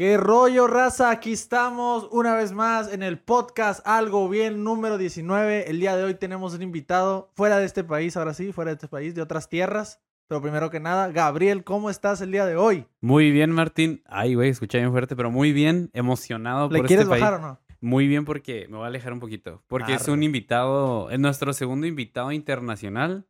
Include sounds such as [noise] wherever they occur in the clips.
¿Qué rollo, raza? Aquí estamos una vez más en el podcast Algo Bien número 19. El día de hoy tenemos un invitado fuera de este país, ahora sí, fuera de este país, de otras tierras. Pero primero que nada, Gabriel, ¿cómo estás el día de hoy? Muy bien, Martín. Ay, güey, escuché bien fuerte, pero muy bien, emocionado ¿Le por quieres este bajar país. o no? Muy bien porque me voy a alejar un poquito. Porque es un invitado, es nuestro segundo invitado internacional,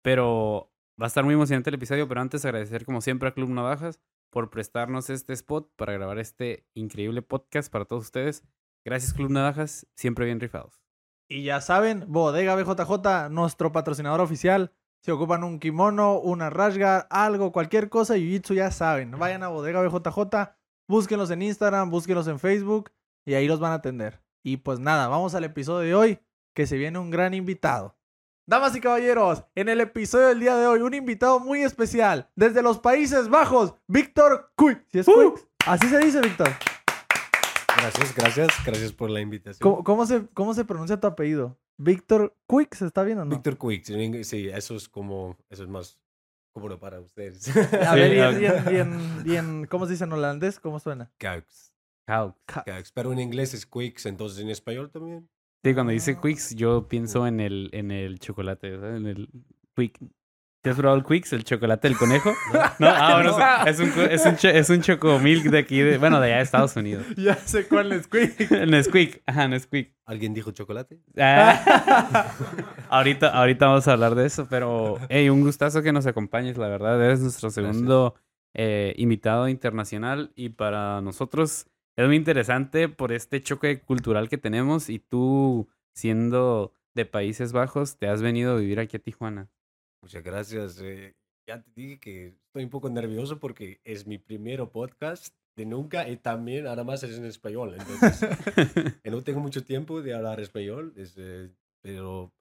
pero va a estar muy emocionante el episodio. Pero antes agradecer como siempre a Club Navajas por prestarnos este spot para grabar este increíble podcast para todos ustedes. Gracias Club Navajas, siempre bien rifados. Y ya saben, Bodega BJJ, nuestro patrocinador oficial. Si ocupan un kimono, una rashguard, algo, cualquier cosa, Jiu-Jitsu, ya saben. Vayan a Bodega BJJ, búsquenlos en Instagram, búsquenlos en Facebook y ahí los van a atender. Y pues nada, vamos al episodio de hoy, que se viene un gran invitado. Damas y caballeros, en el episodio del día de hoy, un invitado muy especial, desde los Países Bajos, Víctor Quick. ¿Sí es Quick? Así se dice, Víctor. Gracias, gracias, gracias por la invitación. ¿Cómo, cómo se, ¿Cómo se pronuncia tu apellido? ¿Víctor Quick? ¿Se está viendo o no? Víctor Quick, en inglés, sí, eso es como, eso es más cómodo para ustedes. A [laughs] ver, y en, ok. y en- y en- y en- ¿cómo se dice en holandés? ¿Cómo suena? Caux, How? Caux. Pero en inglés es Quicks, entonces en español también. Sí, cuando dice Ah. Quicks, yo pienso en el, en el chocolate, ¿sabes? En el Quick. ¿Te has probado el Quicks, el chocolate del conejo? [laughs] No, ah, bueno, No. [laughs] es un, es un, es un chocomilk de aquí, de, bueno, de allá de Estados Unidos. [laughs] Ya sé cuál es Quick. El Nesquik, ajá, Nesquik. ¿Alguien dijo chocolate? Ah. ahorita, ahorita vamos a hablar de eso, pero, hey, un gustazo que nos acompañes, la verdad, eres nuestro segundo eh, invitado internacional y para nosotros es muy interesante por este choque cultural que tenemos y tú, siendo de Países Bajos, te has venido a vivir aquí a Tijuana. Muchas gracias. eh, ya te dije que estoy un poco nervioso porque es mi primero podcast de nunca y también además es en español. Entonces, [laughs] eh, no tengo mucho tiempo de hablar español, es, eh, pero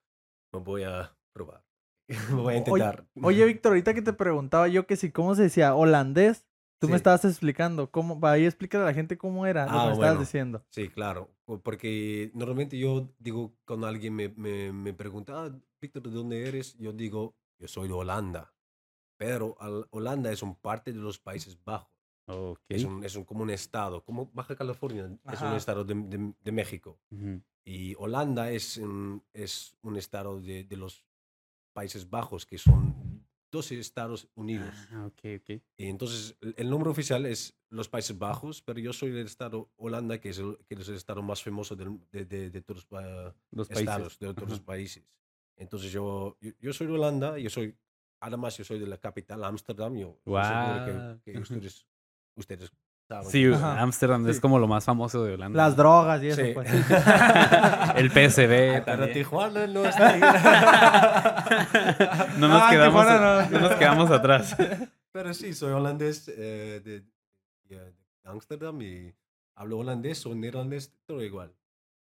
me voy a probar. [laughs] Me voy a intentar. Oye, [laughs] Víctor, ahorita que te preguntaba yo que si, ¿cómo se decía? Holandés. Tú me Sí. estabas explicando. ¿Cómo? Ahí explícale a la gente cómo era lo que Ah, me estabas bueno. diciendo. Sí, claro, po- porque normalmente yo digo, cuando alguien me, me, me pregunta, ah, Víctor, ¿de dónde eres? Yo digo, yo soy de Holanda, pero al- Holanda es un parte de los Países Bajos, Ok. es, un, es un, como un estado, como Baja California, es un Ajá. estado de, de- de México, Ujú. y Holanda es, un- es un estado de, de los Países Bajos, que son 12 Estados Unidos. Ah, ok, ok. Y entonces el, nombre oficial es los Países Bajos, pero yo soy del estado Holanda, que es el, que es el estado más famoso del- de, de, de todos los pa- Los países. estados, de todos los países. Entonces yo, yo, yo soy de Holanda, yo soy, además yo soy de la capital, Ámsterdam, yo, yo seguro que- que, [laughs] ustedes, ustedes Sí. Ámsterdam es Sí. como lo más famoso de Holanda. Las drogas y eso, Sí. pues. [laughs] El PSB. Ah, Pero. Tijuana no [laughs] está ahí. No nos, Ah, quedamos, Tijuana no. no nos quedamos atrás. Pero sí, soy holandés eh, de, de- de Ámsterdam y hablo holandés o neerlandés, todo igual.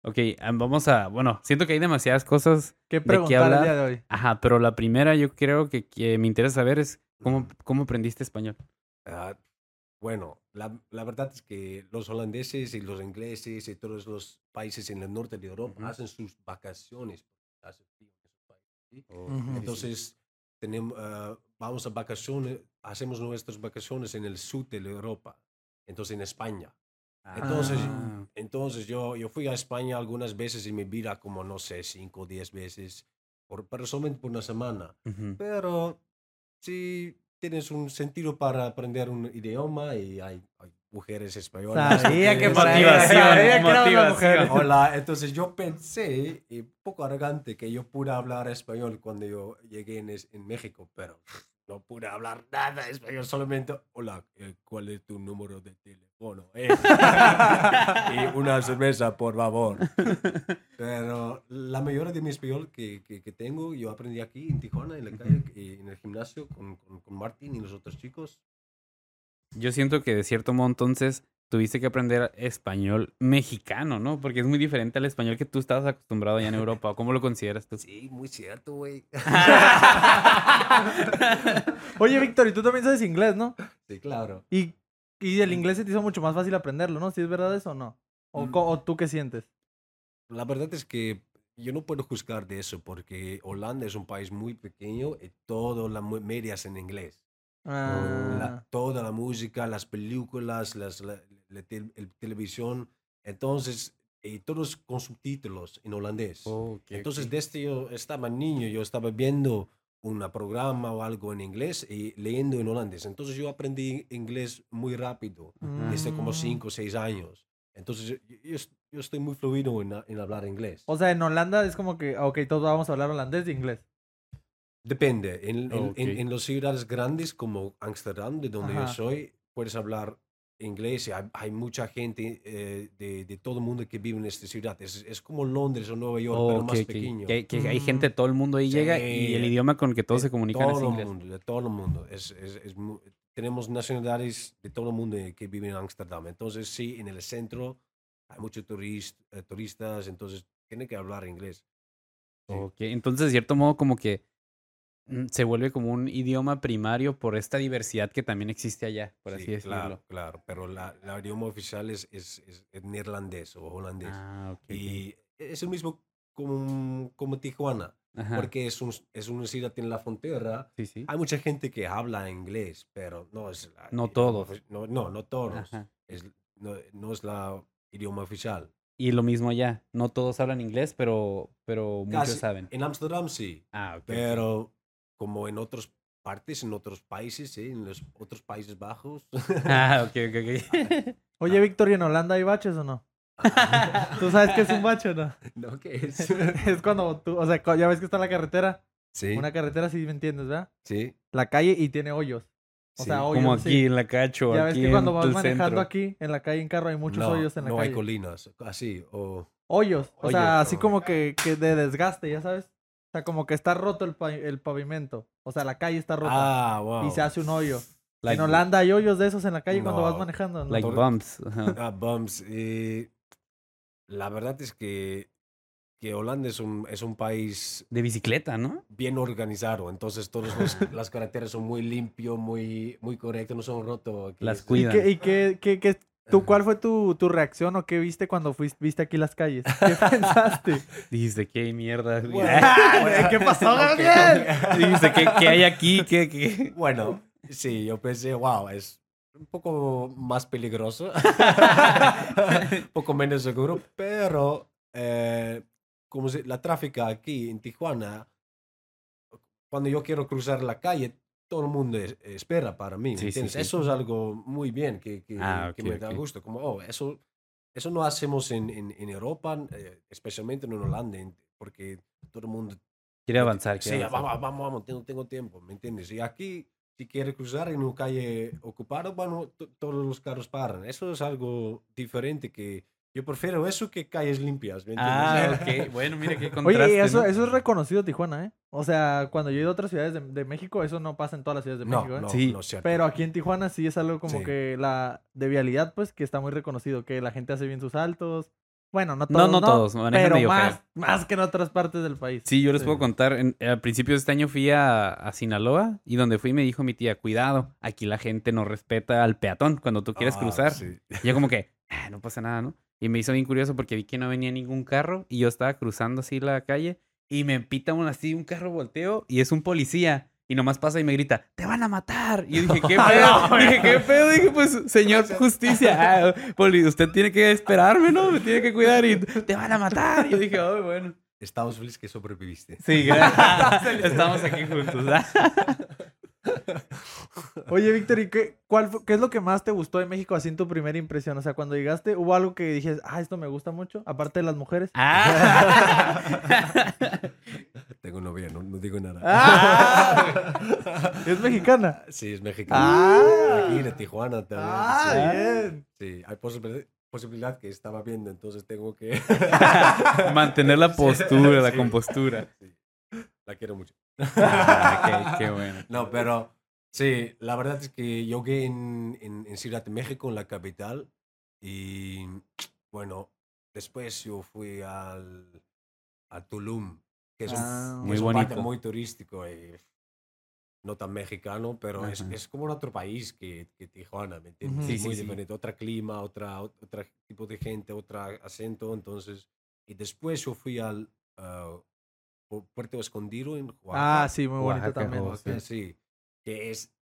Ok, am- vamos a. Bueno, siento que hay demasiadas cosas. ¿Qué qué preguntar el hablar? día de hoy? Ajá, pero la primera yo creo que, que me interesa saber es cómo, cómo aprendiste español. Ah, bueno, la, la verdad es que los holandeses y los ingleses y todos los países en el norte de Europa Ujú. hacen sus vacaciones. hace frío en esos países, ¿sí? Ujú. Entonces, tenemos, ah, vamos a vacaciones, hacemos nuestras vacaciones en el sur de Europa, entonces en España. Entonces, Ah, Entonces yo, yo fui a España algunas veces en mi vida, como no sé, cinco o diez veces, por, pero solamente por una semana. ujú. Pero si tienes un sentido para aprender un idioma y hay, hay mujeres españolas. Sabía que por ahí- Motivación, sabía que. Hola, entonces yo pensé, y un poco arrogante, que yo pude hablar español cuando yo llegué en, en México, pero no pude hablar nada español, solamente, hola, eh, ¿cuál es tu número de teléfono? eh?" [laughs] y una cerveza, por favor. Pero la mayoría de mi español que, que, que tengo, yo aprendí aquí en Tijuana, en la calle, y en el gimnasio, con, con, con Martín y los otros chicos. Yo siento que de cierto modo entonces tuviste que aprender español mexicano, ¿no? Porque es muy diferente al español que tú estabas acostumbrado allá en Europa. ¿o ¿Cómo lo consideras tú? Sí, muy cierto, güey. [laughs] Oye, Víctor, y tú también sabes inglés, ¿no? sí, claro. Y, y el inglés se te hizo mucho más fácil aprenderlo, ¿no? ¿Si es verdad eso o no? ¿O, Mm. o tú qué sientes? La verdad es que yo no puedo juzgar de eso porque Holanda es un país muy pequeño y todo la media es en inglés. Ah, La- toda la música, las películas, las, la- la tel- el televisión, entonces, y todos con subtítulos en holandés. Oh, Entonces, ok. desde yo estaba niño, yo estaba viendo un programa o algo en inglés y leyendo en holandés. Entonces, yo aprendí inglés muy rápido, desde como Mm. 5 o 6 años. Entonces, yo, yo est- yo estoy muy fluido en, en hablar inglés. O sea, en Holanda es como que, ok, todos vamos a hablar holandés e inglés. Depende. En, en- Ok. en- en las ciudades grandes como Ámsterdam, de donde yo soy, puedes hablar inglés. y Hay, hay mucha gente eh, de, de todo el mundo que vive en esta ciudad. Es, es como Londres o Nueva York, Oh, pero ok, más pequeño. Que, que hay Mm. gente, todo el mundo ahí llega y el Sí, idioma con el que todos de se comunican es todo el inglés. mundo, de todo el mundo. Es, es- es tenemos nacionalidades de todo el mundo que viven en Ámsterdam. Entonces, sí, en el centro hay muchos turist- eh, turistas, entonces tienen que hablar inglés. Sí. Ok, entonces de cierto modo como que se vuelve como un idioma primario por esta diversidad que también existe allá, por así Sí, decirlo. Claro, claro, pero la, la idioma oficial es, es, es- neerlandés o holandés. Ah, ok. ok. y es el mismo como, como Tijuana, Ajá, porque es, un, es una ciudad en la frontera. sí, sí. Hay mucha gente que habla inglés, pero no es... la No idioma todos. No, no, no todos. Es, no, no es la idioma oficial. Y lo mismo allá, no todos hablan inglés, pero, pero muchos Casi- saben. En Ámsterdam sí, Ah, ok. ok. pero como en otras partes, en otros países, sí, en los otros Países Bajos. Ah, ok, ok, ok. [laughs] Oye, Víctor, ¿y en Holanda hay baches o no? ¿Tú sabes qué es un [laughs] bache o no? no, ¿qué [laughs] es? es cuando tú, o sea, ya ves que está la carretera. Sí, Una carretera, si me entiendes, ¿verdad? sí. La calle y tiene hoyos. O sí. sea, hoyos. Como sí. aquí en la Cacho, Ya ves que cuando vas manejando centro. aquí, en la calle en carro, hay muchos no, hoyos en la no calle. hay colinas, así, o... Hoyos. O Hoyos, sea, así como que, que de desgaste, ya sabes. O sea, como que está roto el, pa- el pavimento. O sea, la calle está rota. Ah, wow. y se hace un hoyo. Like, en Holanda hay hoyos de esos en la calle cuando vas manejando. ¿no? like bumps. Ah, bumps. eh, la verdad es que, que Holanda es un, es un país De bicicleta, ¿no? bien organizado, entonces todas [laughs] las carreteras son muy limpios, muy, muy correctos, no son rotos. Las es- ¿Y cuidan. qué, y qué, qué- qué- tú, cuál fue tu, tu reacción o qué viste cuando fuiste, viste aquí las calles? ¿Qué [laughs] pensaste? Dijiste, qué mierda. Bueno, [laughs] ¿Qué pasó. Gabriel? [laughs] Dijiste, ¿qué, qué hay aquí? ¿Qué, qué? Bueno, sí, yo pensé, wow, es un poco más peligroso, un poco menos seguro, pero eh, como se- la tráfica aquí en Tijuana, cuando yo quiero cruzar la calle, todo el mundo es- espera para mí, ¿me Sí, sí, entiendes? sí. Eso es algo muy bien que, que, Ah, que ok, me da ok. gusto, como, oh, eso, eso no hacemos en, en, en Europa, eh, especialmente en Holanda, porque todo el mundo Quiere avanzar. Sí, quiere avanzar. vamos, vamos, vamos, tengo, tengo tiempo, ¿me entiendes? Y aquí, si quieres cruzar en una calle ocupada, bueno, to- todos los carros paran. Eso es algo diferente que yo prefiero eso que calles limpias, ¿me entiendes? Ah, [laughs] ok. Bueno, mira qué contraste. Oye, eso, ¿no? eso es reconocido Tijuana, ¿eh? O sea, cuando yo he ido a otras ciudades de, de México, eso no pasa en todas las ciudades de no, México, ¿eh? no, Sí, no es cierto. Pero aquí en Tijuana sí es algo como Sí. que la de vialidad, pues, que está muy reconocido, que la gente hace bien sus saltos. Bueno, no No, todos, no todos, manejan pero feo. más, más que en otras partes del país. Sí, yo les Sí. puedo contar. En, al principio de este año fui a, a Sinaloa y donde fui me dijo mi tía, cuidado, aquí la gente no respeta al peatón cuando tú quieres Ah, cruzar. sí. Y yo como que, [laughs] "Ah, no pasa nada, ¿no? Y me hizo bien curioso porque vi que no venía ningún carro y yo estaba cruzando así la calle y me pita un, así un carro volteo y es un policía. Y nomás pasa y me grita, te van a matar. Y yo dije, ¿qué [laughs] pedo? dije, ¿qué pedo? Dije, pues, señor [laughs] justicia, ah, poli, usted tiene que esperarme, ¿no? Me tiene que cuidar y te van a matar. Y yo dije, oh, bueno. Estamos felices que sobreviviste. Sí, gracias. [laughs] Estamos aquí juntos. Oye, Víctor, ¿y qué, cuál, qué es lo que más te gustó de México así en tu primera impresión? O sea, cuando llegaste, ¿hubo algo que dijes, ah, esto me gusta mucho? Aparte de las mujeres. Ah. [laughs] Tengo novia, no, no digo nada. ¡Ah! [laughs] ¿Es mexicana? Sí, es mexicano. ¡Ah! Aquí en Tijuana también. ¡Ah, sí. bien! Sí, hay posibilidad, posibilidad que estaba viendo, entonces tengo que... [laughs] Mantener la postura, la Sí. compostura. Sí. La quiero mucho. [laughs] Ah, qué, qué bueno. No, pero sí, la verdad es que yo llegué en, en, en Ciudad de México, en la capital, y bueno, después yo fui al, a Tulum, que es un, Ah. que Muy es un bonito. muy turístico y no tan mexicano, pero es, Ajá. es como otro país que, que Tijuana, ¿me entiendes? Es Sí, muy sí, sí. diferente, otro clima, otra, otro tipo de gente, otro acento, entonces, y después yo fui al ah, Pu- Puerto Escondido en Oaxaca. Ah, sí, muy bonito Oaxaca, también. oh, Oaxaca, sí. Que es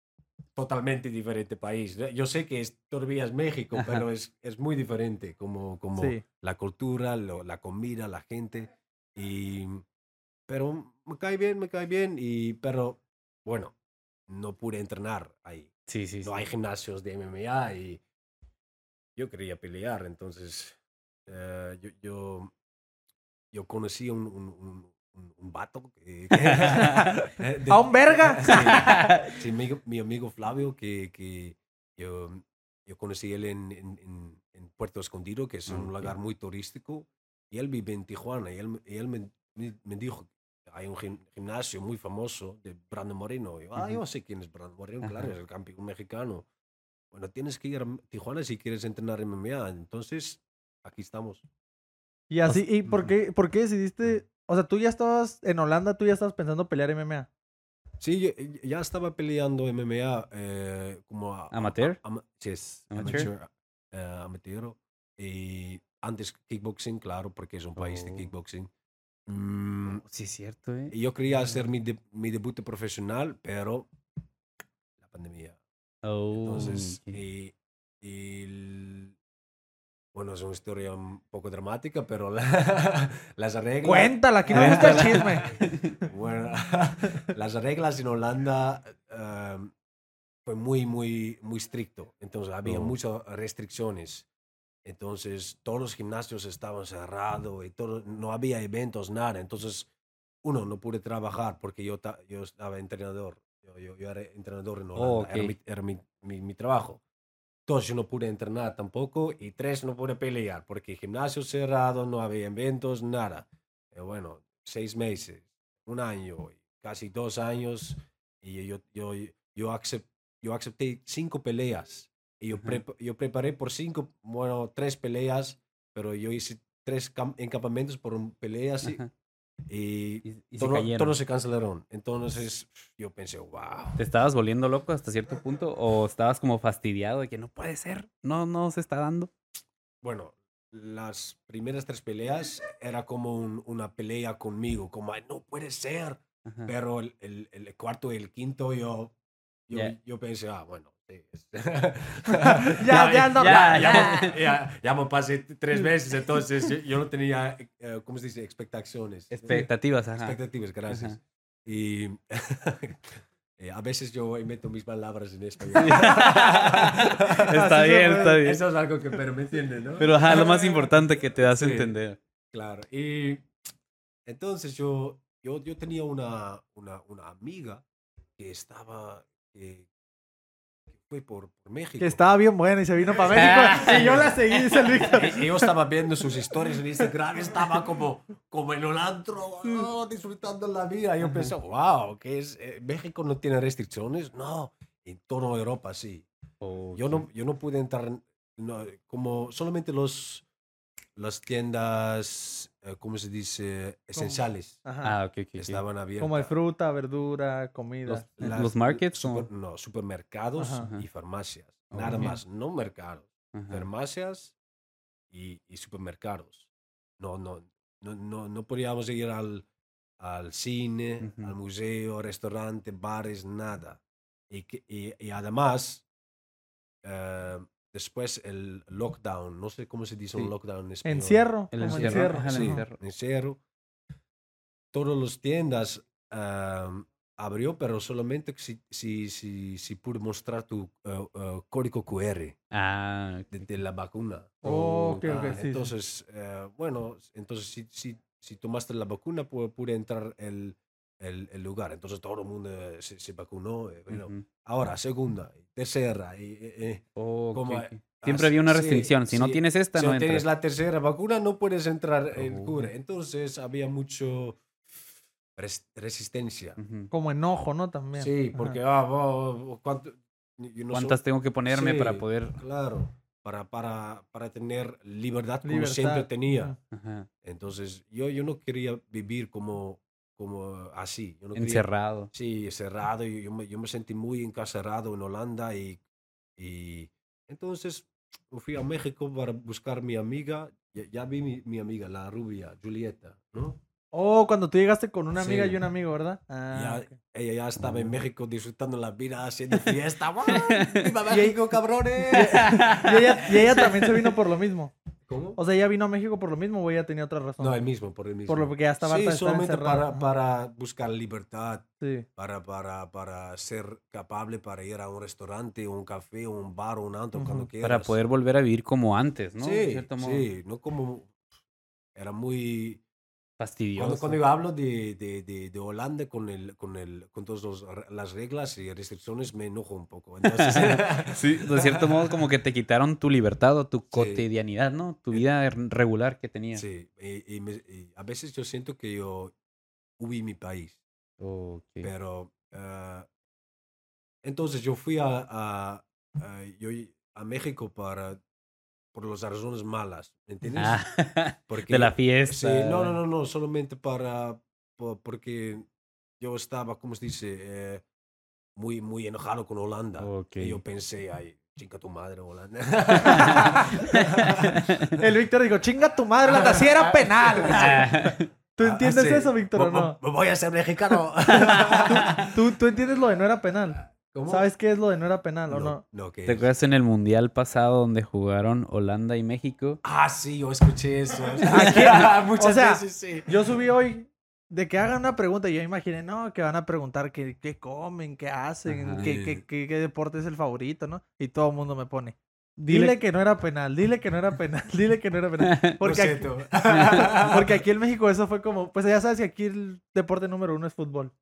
totalmente diferente país. Yo sé que es, todavía es México, pero es, es muy diferente como, como Sí. la cultura, lo- la comida, la gente. Y, pero me cae bien, me cae bien. Y, pero bueno, no pude entrenar ahí. Sí, sí, sí. No hay gimnasios de MMA y yo quería pelear. Entonces, eh, yo, yo, yo conocí un, un, un, un- un vato que... que- [laughs] de- ¿A un verga? [laughs] Sí, [laughs] sí, mi, mi amigo Flavio, que, que yo, yo conocí él en, en, en- en Puerto Escondido, que es un Ok. lugar muy turístico, y él vive en Tijuana, y él, me- y él me, dijo, hay un gim- gimnasio muy famoso de Brandon Moreno. Y yo, ah, yo sé quién es Brandon Moreno, claro, es el campeón mexicano. Bueno, tienes que ir a Tijuana si quieres entrenar MMA. Entonces, aquí estamos. Y así, ¿y por qué, por qué decidiste? O sea, tú ya estabas en Holanda, tú ya estabas pensando pelear MMA. Sí, yo- ya estaba peleando MMA eh, como a- a- ¿Amateur? a- sí, es ¿Amateur? amateur. amateur. Y antes kickboxing, claro, porque es un país de Oh. kickboxing. Mm, Sí, es cierto, ¿eh? y yo quería hacer mi, de- mi debut profesional, pero la pandemia. Oh, Entonces, ok. y, y el- bueno, es una historia un poco dramática, pero la- [laughs] las reglas... Cuéntala, que no gusta el [laughs] chisme. Bueno, [laughs] las reglas en Holanda eh, fue muy, muy, muy estricto. Entonces había Oh. muchas restricciones. Entonces todos los gimnasios estaban cerrados y todo, no había eventos, nada. Entonces uno no pude trabajar porque yo, yo estaba entrenador. Yo, yo, yo era entrenador en Holanda. Oh, Era, ok. mi, era mi, mi- mi trabajo. Dos, yo no pude entrenar tampoco. Y tres, no pude pelear porque gimnasio cerrado, no había eventos, nada. Bueno, seis meses, un año, casi dos años. Y yo, yo, yo, acep- yo acepté cinco peleas. Y yo, prepa- yo preparé por cinco, bueno, tres peleas, pero yo hice tres encampamentos por peleas Ajá. Y Y, y se todo- todos se cancelaron. Entonces yo pensé, wow. ¿Te estabas volviendo loco hasta cierto punto? ¿O estabas como fastidiado de que no puede ser? No, no se está dando. Bueno, las primeras tres peleas era como un- una pelea conmigo, como "Ay, no puede ser. Ajá. Pero el, el, el cuarto y el quinto yo, yo, yo pensé, ah, bueno. Ya, ya ando- ya, ya, ya, me- ya- ya me pasé tres veces, entonces yo, yo no tenía, eh, ¿cómo se dice? Expectaciones. Expectativas, ajá. Expectativas, gracias. Ajá. Y [laughs] eh, a veces yo meto mis palabras en español. [laughs] [laughs] Está bien, está bien. Eso es algo que, pero me entienden, ¿no? Pero ajá, lo más importante que te das a Sí. entender. Claro. Y entonces yo, yo, yo tenía una, una, una amiga que estaba, que, fue por, por México. Que estaba bien buena y se vino para México. y yo la seguí, dice el Víctor. Y yo estaba viendo sus historias en Instagram, estaba como, como en un antro, oh, disfrutando la vida. Y yo pensé, wow, que es, eh, México no tiene restricciones. No, en toda Europa sí. Yo no, yo no pude entrar, en- no, como solamente los, las tiendas, ¿cómo se dice? Esenciales Ajá. Ah, ok, ok. estaban abiertas. Como de fruta, verdura, comida. Los- Las- ¿Los markets super- o- no, supermercados Ajá. y farmacias. Nada Ok. más, no mercados. Ajá. Farmacias y, y supermercados. No, no, no, no, no podíamos ir al, al cine, al museo, restaurante, bares, nada. Y, y, y además, eh, después el lockdown, no sé cómo se dice Sí. un lockdown en español. Encierro. El encierro, el Sí, encierro. encierro. Todas las tiendas abrió, pero solamente si, si, si, si pude mostrar tu eh, eh, código QR Ah, de, de la vacuna. Oh, Ah, sí, sí. entonces, eh, bueno, entonces si, si, si tomaste la vacuna, pu- pude entrar el, el, el lugar. Entonces todo el mundo eh, se, se vacunó. eh, bueno. Ujú. Ahora, segunda, tercera. Y, eh, eh, Oh, como, ok. eh, Siempre había una sí, restricción. Si no sí. tienes esta, si no no tienes entras. la tercera vacuna, no puedes entrar Oh. cura. Entonces había mucho res- resistencia. Ujú. Como enojo, ¿no? También. Sí, porque, ah, oh, ¿cuánto? yo no ¿Cuántas soy- tengo que ponerme para Sí, poder...? Claro, para, para, para tener libertad como Libertad. siempre tenía. Entonces, yo, yo no quería vivir como, como así. Yo no quería- Encerrado. Sí, cerrado. Yo, yo, me, yo me sentí muy encarcerado en Holanda y, y entonces fui a México para buscar mi amiga. Ya, ya vi mi, mi amiga, la rubia, Julieta, ¿no? Oh, cuando tú llegaste con una amiga Sí. y un amigo, ¿verdad? Ah, Ya- ok. ella ya estaba Oh. en México disfrutando la vida, haciendo fiesta. [laughs] ¡Viva México, cabrones! Y ella, y ella [laughs] también se vino por lo mismo. ¿Cómo? O sea, ella vino a México por lo mismo o ella tenía otra razón. No, el mismo, por el mismo. Por lo que ya estaba Sí, solamente para, para buscar libertad, Sí. para, para, para ser capaz para ir a un restaurante, un café, un bar, un antro, cuando Ujú. quieras. Para poder volver a vivir como antes, ¿no? De Sí, cierto modo. sí, no como... Era muy... Fastidioso. Cuando, cuando yo hablo de, de, de, de Holanda con, el, con, el, con todas las reglas y restricciones, me enojo un poco. Entonces, [laughs] [laughs] Sí, de cierto modo como que te quitaron tu libertad o tu cotidianidad, ¿no? Tu vida r- regular que tenías. sí, y, y me- y a veces yo siento que yo huí mi país, Ok. pero ah, entonces yo fui a, a, a- yo a México para por las razones malas, ¿me entiendes? Ah, [laughs] Porque de la fiesta. Sí, no, no, no, no, solamente para, po- porque yo estaba, ¿cómo se dice? Eh, muy, muy enojado con Holanda. Ok. Y yo pensé, ay, chica tu madre, Holanda. [laughs] El Víctor dijo, chinga tu madre, la si era penal. [laughs] Ah, ¿Tú Ah, entiendes sí. eso, Víctor, o no? vo- Voy a ser mexicano. ¿Tú, tú entiendes lo de no era penal. ¿Cómo? ¿Sabes qué es lo de no era penal o no? No, ¿qué ¿Te es? acuerdas en el mundial pasado donde jugaron Holanda y México? Ah, sí, yo escuché eso. [laughs] [laughs] [laughs] Muchas O sea, veces sí. Yo subí hoy de que hagan una pregunta y yo imaginé, no, que van a preguntar qué, qué comen, qué hacen, qué, qué, qué- qué deporte es el favorito, ¿no? Y todo el mundo me pone, dile, que no era penal, dile que no era penal, dile que no era penal. Lo Porque aquí, porque aquí en México eso fue como, pues ya sabes que aquí el deporte número uno es fútbol.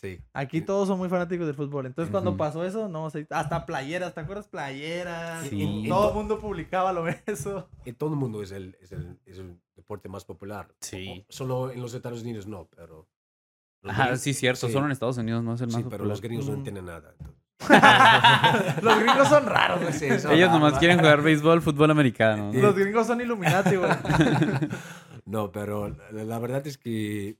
Sí. Aquí todos son muy fanáticos del fútbol. Entonces, cuando pasó eso, no sé, hasta playeras, ¿te acuerdas? Playeras. Sí. Todo el mundo publicaba lo [laughs] eso. En todo el mundo es el, es el, es el deporte más popular. Sí. O- Solo en los Estados Unidos no, pero... Ah, gringos- sí, cierto. sí. Solo en Estados Unidos no es el más Sí, pero popular. los gringos no entienden nada. [laughs] [laughs] Los gringos son raros, güey. Sí, son Ellos raros. nomás quieren jugar béisbol, fútbol americano. ¿no? Los gringos son Illuminati, güey. No, pero la, la verdad es que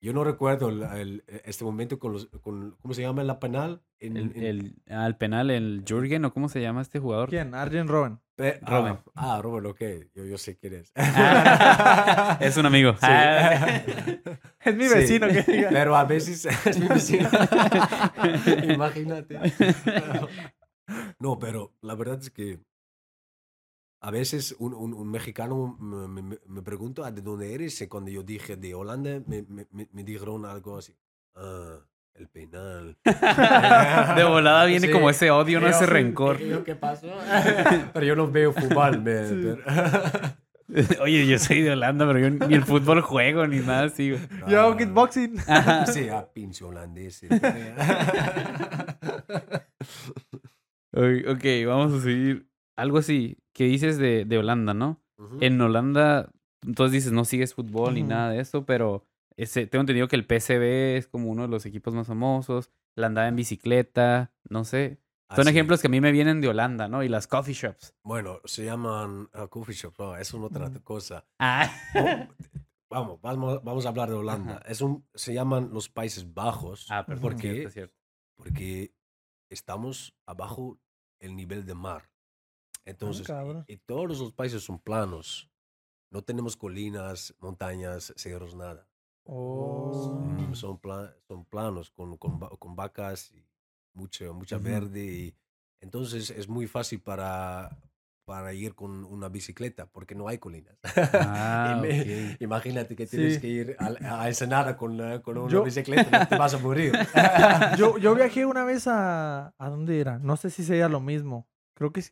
yo no recuerdo el- el- este momento con los... Con, ¿Cómo se llama la penal? En, El, en- el- al penal, el Jürgen, ¿o cómo se llama este jugador? ¿Quién? Arjen Robben. Pe- Robin. Ah, ah, Robin, ok. Yo, yo sé quién es. Ah, es un amigo. Sí. Ah. [laughs] Es mi Sí. vecino que diga. Pero a veces [laughs] es mi vecino. [laughs] Imagínate. No, pero la verdad es que a veces un, un- un mexicano me, me- me- pregunta "Ah, de dónde eres y cuando yo dije de Holanda me, me- me- me dijeron algo así. Ah, el penal. [laughs] De volada viene Sí. como ese odio, no ese rencor. "¿Y yo ¿Qué pasó? [laughs] Pero yo no veo fútbol. me- Sí. pero- [laughs] Oye, yo soy de Holanda, pero yo ni el fútbol juego ni nada así. Yo hago Ah, kickboxing. Sí, a pinche holandés. Ok, vamos a seguir. Algo así que dices de, de Holanda, ¿no? En Holanda, entonces dices, no sigues fútbol ni nada de eso, pero ese, tengo entendido que el PSV es como uno de los equipos más famosos. La andada en bicicleta, no sé. Son Así. ejemplos que a mí me vienen de Holanda, ¿no? Y las coffee shops. Bueno, se llaman uh, coffee shop, no, es una otra cosa. Ah. Oh, [laughs] vamos, vamos, vamos a hablar de Holanda. Ajá. Es un, se llaman los Países Bajos Ah, perfecto. ¿Por qué? cierto, cierto. porque estamos abajo el nivel de mar. Entonces, cabrón. y, y todos los países son planos. No tenemos colinas, montañas, cerros, nada. Oh. Mm, Son, pla- son planos con, con, con vacas y mucho, mucha Ujú. verde. Y, entonces es muy fácil para, para ir con una bicicleta porque no hay colinas. [laughs] Ah, me- ok. Imagínate que tienes Sí. que ir a, a Ensenada con, eh, con una Yo- bicicleta, no te vas a morir. [laughs] Yo, yo [laughs] viajé una vez a... ¿A dónde era? No sé si sería lo mismo. Creo que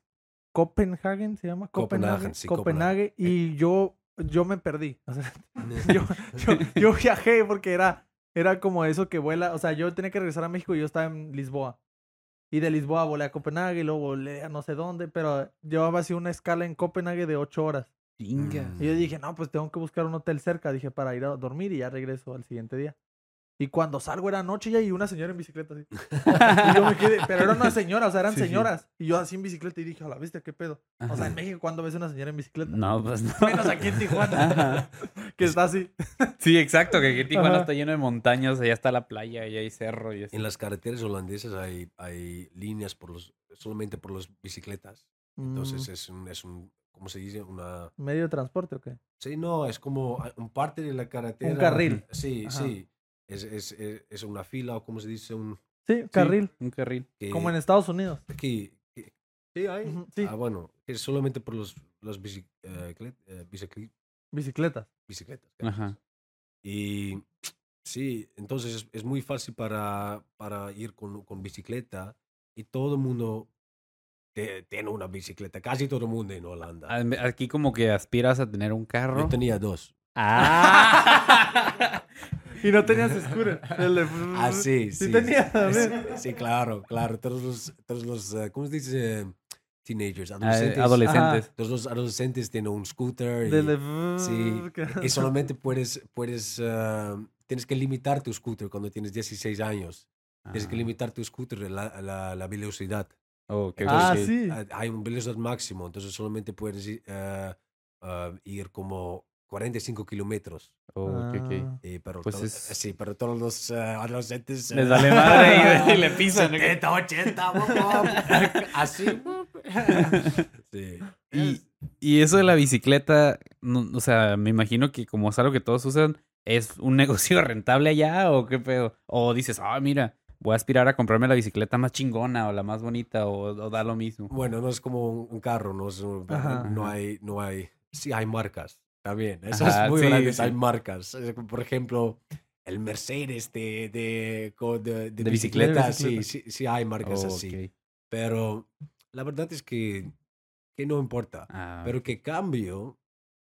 Copenhagen, se llama. Copenhagen, sí, Copenhague. Y yo, yo me perdí. O sea, [laughs] yo, yo, yo viajé porque era, era como eso que vuela. O sea, yo tenía que regresar a México y yo estaba en Lisboa. Y de Lisboa volé a Copenhague y luego volé a no sé dónde. Pero llevaba así una escala en Copenhague de ocho horas. Y yo dije, no, pues tengo que buscar un hotel cerca. Dije, para ir a dormir y ya regreso al siguiente día. Y cuando salgo era noche ya y una señora en bicicleta así. Y yo me quedé, pero era una señora, o sea, eran Sí, sí. señoras. Y yo así en bicicleta y dije, a la vista, ¿qué pedo? O sea, en. México, ¿cuándo ves una señora en bicicleta? No, pues no. Menos aquí en Tijuana. Ajá. [laughs] que está así. Sí, exacto, que aquí Tijuana Ajá. está lleno de montañas, allá está la playa, allá hay cerro y así. En las carreteras holandesas hay, hay líneas por los, solamente por las bicicletas. Entonces Mm, es un, es un ¿cómo se dice? Una... ¿Medio de transporte o qué? Sí, no, es como ah, un parte de la carretera. carril. Sí, Ajá. sí. Es, es, es, es una fila o como se dice, un... Sí, carril. Un carril. que- Como en Estados Unidos. que- sí, hay. Sí. Ah, bueno, es solamente por los, los bici- eh, clet- eh, bicicli- Bicicletas. bicicletas. Ajá. Y sí, entonces es, es muy fácil para, para ir con, con bicicleta y todo el mundo tiene una bicicleta, casi todo el mundo en Holanda. Ah, Aquí como que aspiras a tener un carro. Yo tenía dos. Ah. [laughs] [laughs] [laughs] Y no tenías de- Ah, sí, Sí sí. tenía Sí, también. sí, claro, claro. Todos los, todos los eh, ¿cómo se dice? Teenagers, Ah, adolescentes. adolescentes. Todos los adolescentes tienen un scooter. y- Del de- Sí, que- y solamente puedes, puedes, ah, tienes que limitar tu scooter cuando tienes 16 años. Tienes que Ah. limitar tu scooter a la, la, la velocidad. Oh, ok, ok, Ah, sí. Hay un velocidad máximo, entonces solamente puedes ah, ah, ir como 45 kilómetros. Oh, ok, ok. Ah. Eh, pero Pues todo- es- Sí, pero todos los ah, adolescentes... Les vale madre y, y le pisan. 70, 80, wop, wop. así. [laughs] sí. Y, y eso de la bicicleta, no- o sea, me imagino que como es algo que todos usan, ¿es un [laughs] negocio rentable allá o qué pedo? O dices, ah, mira, voy a aspirar a comprarme la bicicleta más chingona o la más bonita o, o da lo mismo. Bueno, no es como un carro, no, es un- Ajá. no hay, no hay, sí hay marcas también, eso Ajá, es muy sí, grande, sí. hay marcas, por ejemplo, el Mercedes de, de, de, de De bicicleta. sí, sí, sí hay marcas Oh, así, ok. pero la verdad es que, que no importa, Ah, pero que cambio,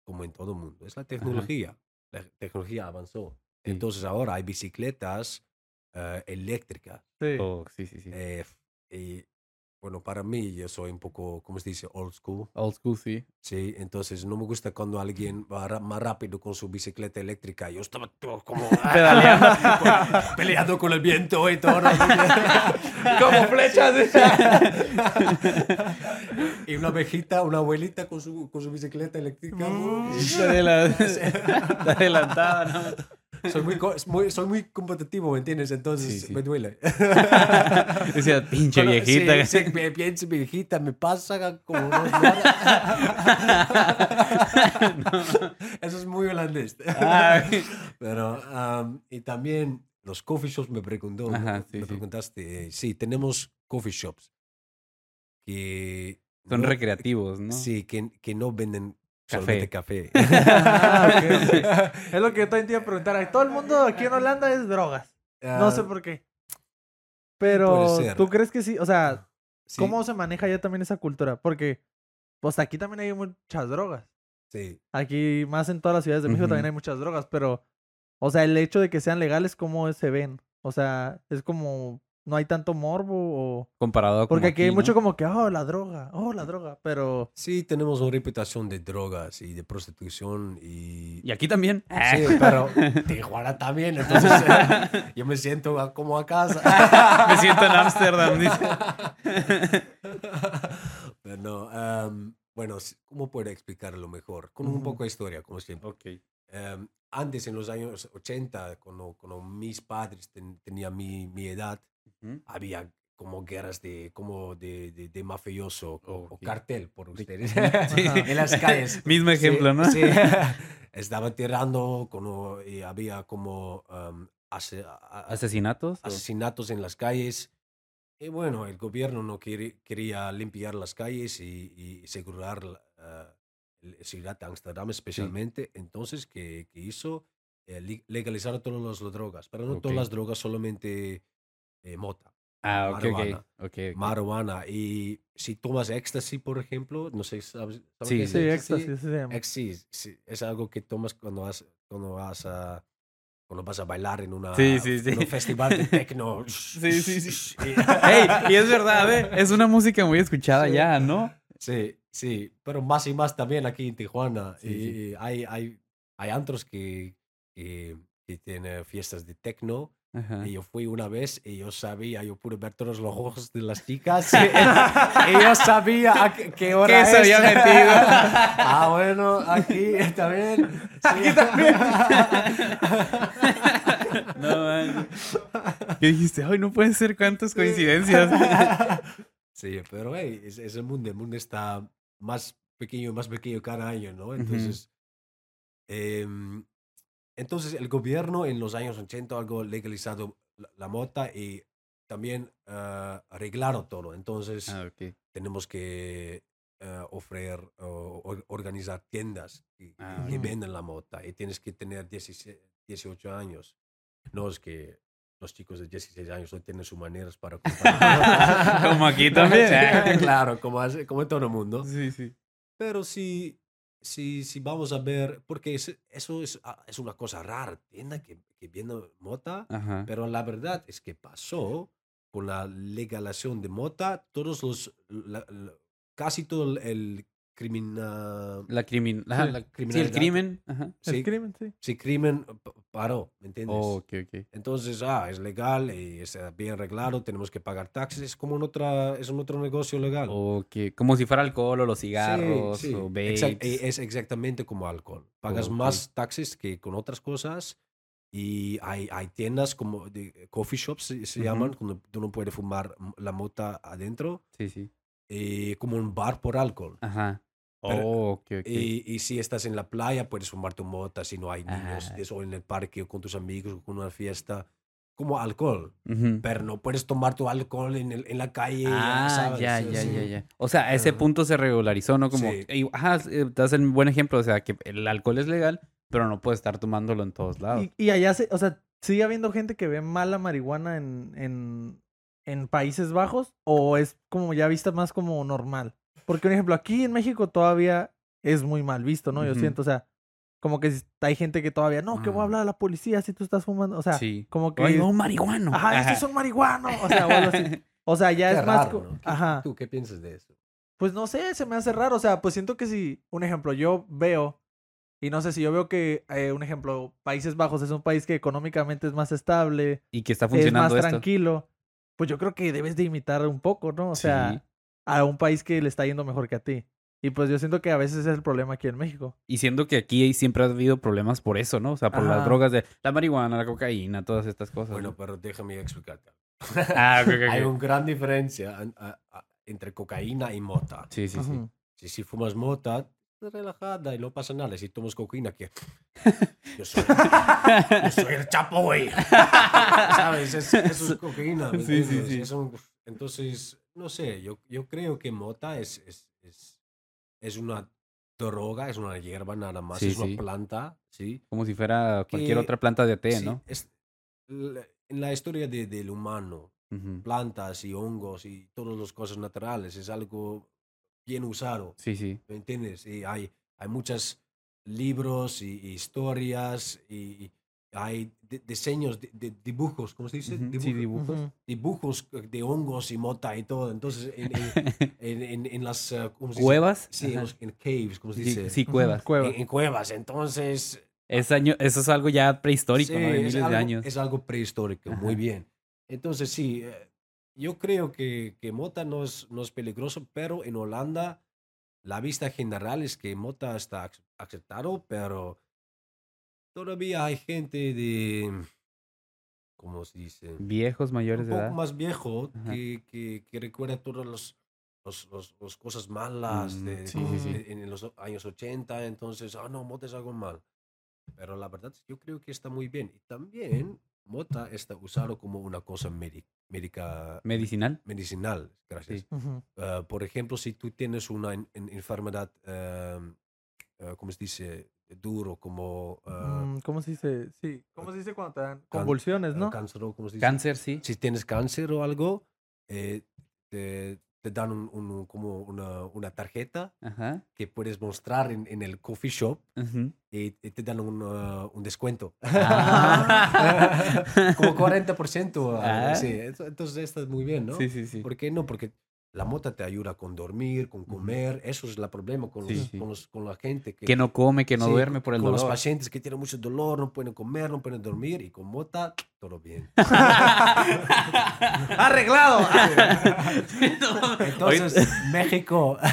como en todo mundo, es la tecnología, la tecnología avanzó, Sí. entonces ahora hay bicicletas eh, eléctricas, Sí. oh, sí, sí, sí. eh, y bueno, para mí yo soy un poco, ¿cómo se dice? Old school. Old school, sí. Sí, entonces no me gusta cuando alguien va más rápido con su bicicleta eléctrica. Yo estaba todo como [laughs] Pedaleando. peleando con el viento y todo. [laughs] Como flechas. [laughs] y una viejita, una abuelita con su, con su bicicleta eléctrica. Mm. Está adelantada, ¿no? Soy muy, muy- soy muy competitivo, ¿me entiendes? Entonces Sí, sí. me duele. [laughs] Decía, pinche Cuando- viejita. Sí, sí, me pienso viejita, me pasa como unos [laughs] Eso es muy holandés. Ah, Pero, am, y también los coffee shops me preguntó, ¿no? Ajá, sí, me preguntaste, eh, sí, tenemos coffee shops que Son no- recreativos, ¿no? Sí, que, que no venden Café. café. [laughs] Ah. [laughs] Es lo que yo también te iba a preguntar. Todo el mundo aquí en Holanda es drogas. No sé Ah, por qué. Pero. ¿tú crees que sí? O sea, sí, ¿cómo se maneja ya también esa cultura? Porque, pues aquí también hay muchas drogas. Sí, Aquí, más en todas las ciudades de México, también hay muchas drogas. Pero, o sea, el hecho de que sean legales, ¿cómo se ven? O sea, es como, no hay tanto morbo o... Comparado con Porque aquí hay ¿no? mucho como que, oh, la droga, oh, la droga. Pero, sí, tenemos una reputación de drogas y de prostitución y... Y aquí también. Sí, pero [laughs] Tijuana también, entonces eh, [laughs] yo me siento como a casa. Me siento en Ámsterdam, dice. [laughs] Pero no, am, bueno, ¿cómo puedo explicarlo mejor? Con un poco de historia, como siempre. Ok. Em, antes, en los años 80, cuando, cuando mis padres ten- tenían mi, mi edad, Ujú. había como guerras de, como de, de, de mafioso o- o, cartel, por De- ustedes, [laughs] Sí. en las calles. [laughs] Mismo Sí, ejemplo, ¿no? Sí. [laughs] Estaban tirando como, y había como am, ase- a- a- ¿Asesinatos? o- asesinatos en las calles. Y bueno, el gobierno no quiere- quería limpiar las calles y, y asegurar la ah, la ciudad de Amsterdam especialmente. Entonces, ¿qué, qué hizo? Eh, li- legalizar todas las, drogas, pero no Ok. todas las drogas, solamente eh, mota, Ah, ok, ok. marihuana. Ok, ok. marihuana. Y si tomas éxtasis, por ejemplo, no sé, ¿sabes? ¿sabes Sí, sí, éxtasis? éxtasis, sí se llama. Éxtasis, sí, es algo que tomas cuando vas, cuando vas a cuando vas a bailar en una Sí, sí, sí. en un festival de techno. [laughs] Sí, sí, sí. Y- Ey, y es [laughs] verdad, ¿eh? Es una música muy escuchada Sí. ya, ¿no? Sí, sí, pero más y más también aquí en Tijuana. Sí, y, sí. y hay, hay, hay antros que, que, que tienen fiestas de techno. Ajá. Y yo fui una vez y yo sabía, yo pude ver todos los ojos de las chicas. [laughs] y yo sabía a qué, hora ¿Qué se es. había metido? [laughs] ah, bueno, aquí también. Aquí también. [laughs] No, man. ¿Qué dijiste? Ay, no puede ser cuántas coincidencias. Sí, pero hey, es, es el mundo. El mundo está más pequeño, más pequeño cada año, ¿no? Entonces, em, entonces el gobierno en los años 80 algo legalizado la, mota y también ah, arreglaron todo. Entonces, Ah, tenemos que eh, ofrecer o or- organizar tiendas que, Ah, que venden la mota y tienes que tener 16 18 años. No es que los chicos de 16 años no tienen sus maneras para comprar. [laughs] Como aquí [laughs] también. Sí, claro, como, hace- como todo el mundo. Sí, sí. Pero si, si, si vamos a ver, porque es- eso es, ah, es una cosa rara, tienda que, que vende mota, Ajá. pero la verdad es que pasó con la legalización de mota, todos los, la- la- casi todo el, ah, La, crimin... ajá, Sí. la- sí, el criminalidad. crimen. Ajá. sí, El crimen, sí. sí, crimen p- paró, ¿me entiendes? Oh, ok, ok. Entonces, ah, es legal y está bien arreglado, tenemos que pagar taxes, es como en otra, es un otro negocio legal. Ok. Como si fuera alcohol o los Sí, cigarros sí, o exact- vapes. e- Es exactamente como alcohol. Pagas más taxes que con otras cosas y hay, hay tiendas como de coffee shops se, se Ujú. llaman, donde tú no puedes fumar la mota adentro, Sí, sí. y como un bar por alcohol. Ajá. Oh, ok, ok. Y, y si estás en la playa, puedes fumar tu mota si no hay niños, Ah. eso en el parque o con tus amigos o con una fiesta, como alcohol. Ujú. Pero no puedes tomar tu alcohol en, el- en la calle. Ah, ¿sabes? ya, Sí, ya, sí. ya, ya. O sea, a ese Ajá. punto se regularizó, ¿no? Como, Sí. ey, ajá, eh, te das el buen ejemplo, o sea, que el alcohol es legal, pero no puedes estar tomándolo en todos lados. Y, y allá, se, o sea, ¿sigue habiendo gente que ve mala marihuana en, en, en Países Bajos? ¿O es como ya vista más como normal? Porque, por ejemplo, aquí en México todavía es muy mal visto, ¿no? Yo siento, o sea, como que hay gente que todavía, no, que voy a Ah. hablar a la policía si tú estás fumando. O sea, sí. como que... Oye, un marihuano. Ajá, este es un marihuano. O sea, o algo así. [laughs] O sea, ya Qué es más... raro, ¿no? ¿Qué- Ajá. ¿Tú qué piensas de eso? Pues no sé, se me hace raro. O sea, pues siento que si, un ejemplo, yo veo, y no sé si yo veo que, eh, un ejemplo, Países Bajos es un país que económicamente es más estable, Y que está es más funcionando esto. tranquilo, pues yo creo que debes de imitar un poco, ¿no? O sea, Sí. A un país que le está yendo mejor que a ti. Y pues yo siento que a veces es el problema aquí en México. Y siendo que aquí siempre ha habido problemas por eso, ¿no? O sea, por las Ajá. drogas de la marihuana, la cocaína, todas estas cosas. Bueno, ¿no? pero déjame explicarte. Ah, ok, ok, [laughs] ok. Hay una gran diferencia entre cocaína y mota. Sí, sí, sí. Si, si fumas mota, estás relajada y no pasa nada. Si tomas cocaína, que yo soy, yo soy el chapo, güey. [laughs] ¿Sabes? Es- eso es cocaína. ¿me Sí, sí, sí. Es un- entonces, no sé, yo, yo creo que mota es, es, es, es una droga, es una hierba nada más, Sí, es una sí. planta, ¿sí? Como si fuera cualquier Que- otra planta de té, Sí, ¿no? es- la- en la historia de- del humano, plantas y hongos y todas las cosas naturales es algo bien usado, Sí, sí. ¿me entiendes? Y hay, hay muchos libros y, y historias y hay di- diseños, de, de dibujos, ¿cómo se dice? Ujú, Dibujo- Sí, dibujos. Ujú. Dibujos de hongos y mota y todo. Entonces, en, en- [laughs] en- en- en las... eh, ¿cómo se dice? ¿Cuevas? Sí, en, los- en caves, ¿cómo se Sí, dice? sí, cuevas. Cueva. En, en cuevas. Entonces, Es año, eso es algo ya prehistórico, Sí, ¿no? De es miles de algo- años. Es algo prehistórico, muy Ajá. bien. Entonces, sí, eh, yo creo que, que mota no es, no es peligroso, pero en Holanda la vista general es que mota está ac- aceptado, pero todavía hay gente de, ¿cómo se dice? Viejos mayores Un de poco edad. más viejo que, que, que recuerda todas los, los, los- los cosas malas Mm, de, sí, sí, sí. de- en los años 80, entonces, ah, no, mota es algo mal. Pero la verdad, yo creo que está muy bien. Y también mota está usado como una cosa médi- médica, Medicinal. medicinal. Gracias. Sí. Ujú. Ah, por ejemplo, si tú tienes una en- en- enfermedad, ah, ¿cómo se dice? Duro, como ah, Mm, ¿Cómo se dice? Sí. ¿Cómo se dice cuando te dan convulsiones, ah, no? cáncer, o ¿cómo se dice? Cáncer, sí. si tienes cáncer o algo, eh, te, te dan un- un- como una, una tarjeta Ajá. que puedes mostrar en, en el coffee shop y, y te dan un, uh, un descuento. Ah. [laughs] como 40%. algo Ah. Ento- Entonces, esto es muy bien, ¿no? Sí, sí, sí. ¿Por qué no? Porque la mota te ayuda con dormir, con comer. Eso es el problema con, Sí, los- sí. Con, los- con la gente. Que, Que no come, que no sí, duerme por el Con los dolor. pacientes que tienen mucho dolor, no pueden comer, no pueden dormir. Y con mota, todo bien. [laughs] ¡Arreglado! Entonces, México. [laughs]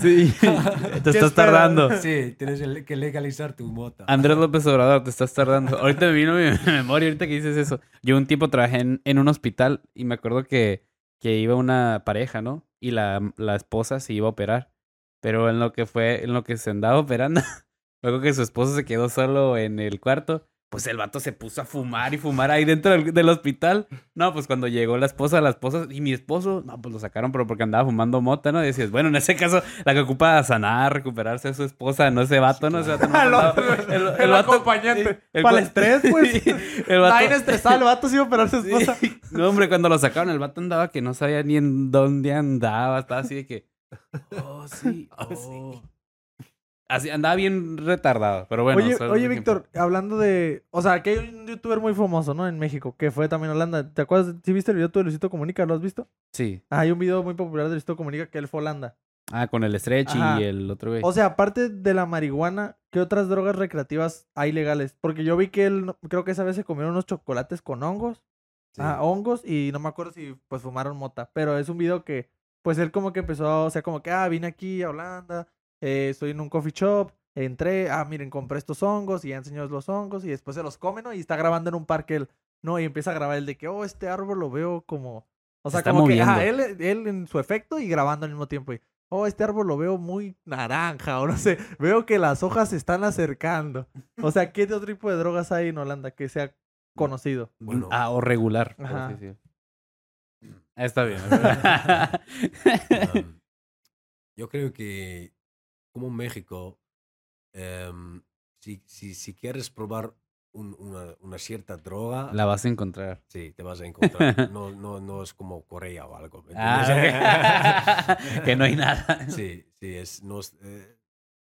Sí, te ¿Qué estás tardando. Sí, tienes que legalizar tu mota. Andrés López Obrador, te estás tardando. Ahorita me vino mi [laughs] memoria, ahorita que dices eso. Yo un tiempo trabajé en, en un hospital y me acuerdo que, que iba una pareja, ¿no? Y la, la esposa se iba a operar. Pero en lo que fue, en lo que se andaba operando, [laughs] luego que su esposo se quedó solo en el cuarto, pues el vato se puso a fumar y fumar ahí dentro del, del hospital. No, pues cuando llegó la esposa, la esposa y mi esposo, no, pues lo sacaron, pero porque andaba fumando mota, ¿no? Y decías, bueno, en ese caso, la que ocupa sanar, recuperarse es su esposa, no ese vato, ¿no? Ese vato no [laughs] El, el- el el vato- acompañante. Para el estrés, pues. [laughs] Sí, el vato- Está bien estresado, el vato se iba a operar a su Sí. esposa. No, hombre, cuando lo sacaron, el vato andaba que no sabía ni en dónde andaba. Estaba así de que. Oh, sí. Oh, sí. Oh". Así andaba bien retardado. Pero bueno. oye, oye. Víctor, hablando de. O sea, aquí hay un youtuber muy famoso, ¿no? En México, que fue también a Holanda. ¿Te acuerdas? ¿Sí viste el video tú de Luisito Comunica? ¿Lo has visto? Sí. Ah, hay un video muy popular de Luisito Comunica que él fue a Holanda. Ah, con el stretch Ajá. y el otro güey. O sea, aparte de la marihuana, ¿qué otras drogas recreativas hay legales? Porque yo vi que él, creo que esa vez se comieron unos chocolates con hongos. Sí. Ah, hongos y no me acuerdo si pues fumaron mota. Pero es un video que, pues él como que empezó, o sea, como que, ah, vine aquí a Holanda, eh, estoy en un coffee shop, entré, ah, miren, compré estos hongos y ya enseñó los hongos y después se los come, ¿no? Y está grabando en un parque él, ¿no? Y empieza a grabar el de que, oh, este árbol lo veo como... O sea, está como que, ajá, él, él en su efecto y grabando al mismo tiempo. Y, oh, este árbol lo veo muy naranja o no sé, [laughs] veo que las hojas se están acercando. O sea, ¿qué otro tipo de drogas hay en Holanda que sea conocido? Bueno. Ah, o regular. Ajá. Está bien. [laughs] Um, yo creo que como México, em, si, si, si quieres probar un- una, una cierta droga, La vas a encontrar. sí, te vas a encontrar. [laughs] No, no, no es como Corea o algo. ¿me Ah, [laughs] que no hay nada. [laughs] Sí, sí, es, no es, eh,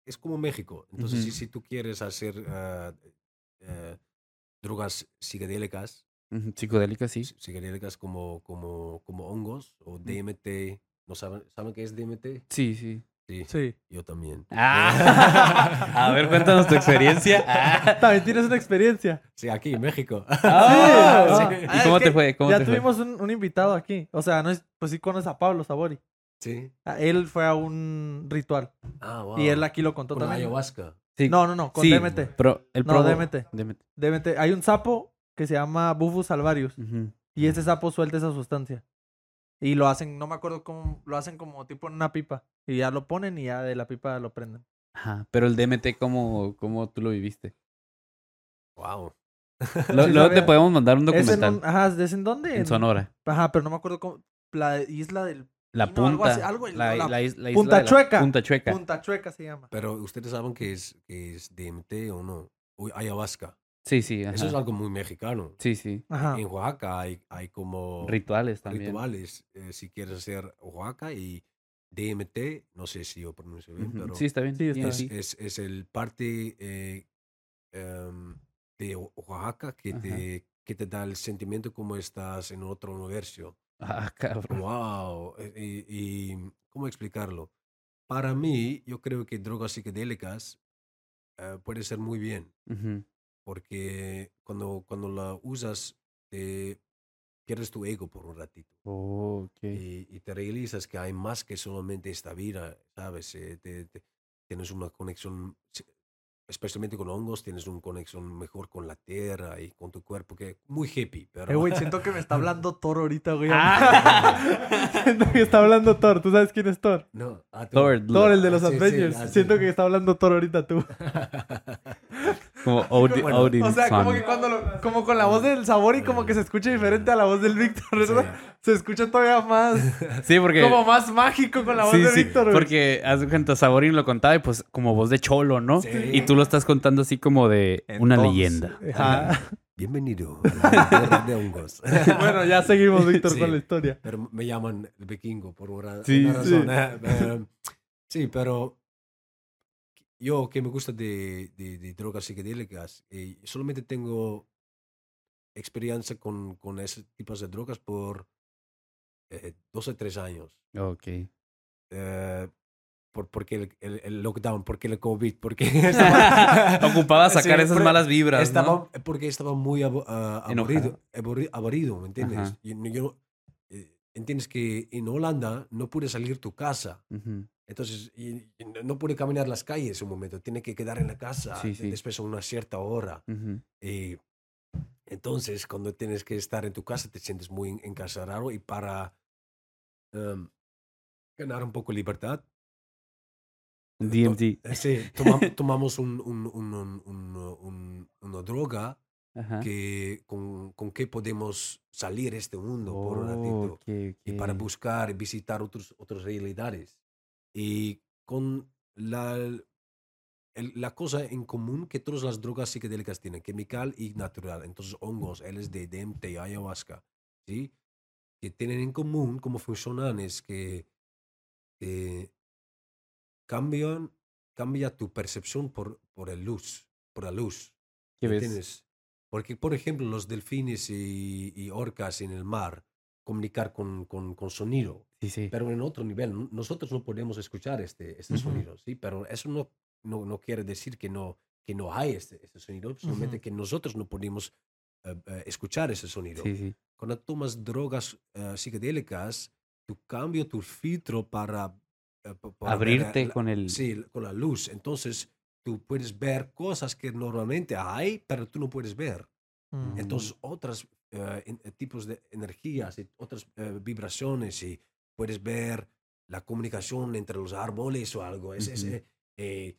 es como México. Entonces, si, Ujú. si tú quieres hacer ah, eh, drogas psicodélicas, Ujú, Psicodélica, sí. psi- psicodélicas como, como, como hongos o DMT, ¿no saben, ¿saben qué es DMT? Sí, sí. Sí, Sí. yo también. Ah, [laughs] a ver, cuéntanos tu experiencia. Ah. También tienes una experiencia. Sí, aquí en México. Ah, [laughs] sí. ¿Y cómo te fue? ¿Cómo ya te fue? tuvimos un, un invitado aquí. O sea, no es, pues sí conoces a Pablo Sabori. Sí. Él fue a un ritual. Ah, wow. Y él aquí lo contó Con también. ayahuasca. Sí. No, no, no, con Sí, DMT. Pero el No, DMT. DMT. DMT. Hay un sapo que se llama Bufus alvarius. Ujú. Y ese sapo suelta esa sustancia. Y lo hacen, no me acuerdo cómo, lo hacen como tipo en una pipa. Y ya lo ponen y ya de la pipa lo prenden. Ajá. Pero el DMT, ¿cómo, cómo tú lo viviste? Wow. [laughs] Lo- Sí, luego te podemos mandar un ¿Es en, documental. un- ajá, ¿es en dónde? En Sonora. Ajá, pero no me acuerdo cómo. La isla del. La Pino, algo punta. así, algo en- la, la la is- la isla Punta Chueca. Punta Chueca. Punta Chueca se llama. Pero ustedes saben que es, que es DMT o no. O ayahuasca. Sí, sí. Ajá. Eso es algo muy mexicano. Sí, sí. Ajá. En Oaxaca hay, hay como Rituales también. rituales. eh, si quieres hacer Oaxaca y DMT, no sé si yo pronuncio bien, Ujú. pero Sí, está bien. Sí, está es, DMT. es, es el parte eh, em, de Oaxaca que Ajá. te, que te da el sentimiento como estás en otro universo. Ah, cabrón. Wow. Y, y- ¿cómo explicarlo? Para mí, yo creo que drogas psicodélicas eh, puede ser muy bien, Ujú. Porque cuando, cuando la usas, te pierdes tu ego por un ratito. Oh, ok. Y, y te realizas que hay más que solamente esta vida, ¿sabes? Eh, te- te- tienes una conexión, sí, especialmente con hongos, tienes una conexión mejor con la tierra y con tu cuerpo, que muy hippie, pero... Eh, güey, [laughs] siento que me está hablando [laughs] Thor ahorita, güey. Ah. [laughs] siento que está hablando Thor. ¿Tú sabes quién es Thor? no, ah, Thor, Thor, el de los Sí, sí, Avengers. ah, sí. Siento que está hablando Thor ahorita tú. Como [laughs] Odi- Bueno, Odin O sea, como que cuando lo- como con la voz del sabor y como que se escucha diferente a la voz del Víctor, ¿verdad? Se escucha todavía más, [laughs] Sí, porque. como más mágico con la voz sí, de sí, Víctor, güey. porque haz cuenta, Saborín lo contaba y pues como voz de cholo, ¿no? Sí. Y tú lo estás contando así como de una leyenda. Ajá. Bienvenido a la tierra de hongos. [laughs] bueno, ya seguimos, Víctor, Sí. con la historia. pero me llaman el vikingo por una, Sí, una sí. razón. eh, eh, sí, pero yo que me gusta de, de- de drogas psicodélicas, eh, solamente tengo experiencia con, con ese tipo de drogas por eh, dos o tres años. Ok. Eh, por, porque el, el- el lockdown, porque el COVID, porque [laughs] [laughs] estaba, Ocupaba sacar Sí, esas malas vibras, estaba, ¿no? porque estaba muy Enojado. aburrido, aburri- aburrido, ¿me entiendes? Yo no- eh, entiendes que en Holanda no pude salir tu casa, Ujú. Entonces y- y no- pude caminar las calles un momento, tiene que quedar en la casa Sí, sí. después a una cierta hora. Ujú. Y entonces cuando tienes que estar en tu casa te sientes muy en- encarcelado y para em, ganar un poco de libertad DMT. Eh, Sí, toma- [laughs] tomamos un, un- un- un- un- un- una droga Ajá. que, con, con que podemos salir de este mundo por un Oh, ratito ok, y para buscar y visitar otros, otras realidades. Y con la, el- la cosa en común que todas las drogas psicodélicas tienen, química y natural. Entonces, hongos, LSD, DMT, ayahuasca, ¿sí? Que tienen en común, cómo funcionan, es que, que cambian, cambia tu percepción por, por el luz, por la luz. ¿Qué ves? ¿Entiendes? Porque, por ejemplo, los delfines y, y orcas en el mar comunicar con, con, con sonido, Sí, sí. pero en otro nivel. Nosotros no podemos escuchar este, este Ujú. sonido, ¿sí? Pero eso no, no, no quiere decir que no, que no hay este, este sonido, solamente Ujú. que nosotros no podemos eh, escuchar ese sonido. Sí, sí. Cuando tomas drogas eh, psicodélicas, tu cambio tu filtro para... pa- para ver Abrirte la- con el... Sí, con la luz. Entonces, tú puedes ver cosas que normalmente hay, pero tú no puedes ver. Mm. Entonces, otros tipos de energías y otras eh, vibraciones y puedes ver la comunicación entre los árboles o algo. Es, es, Ujú. eh, eh,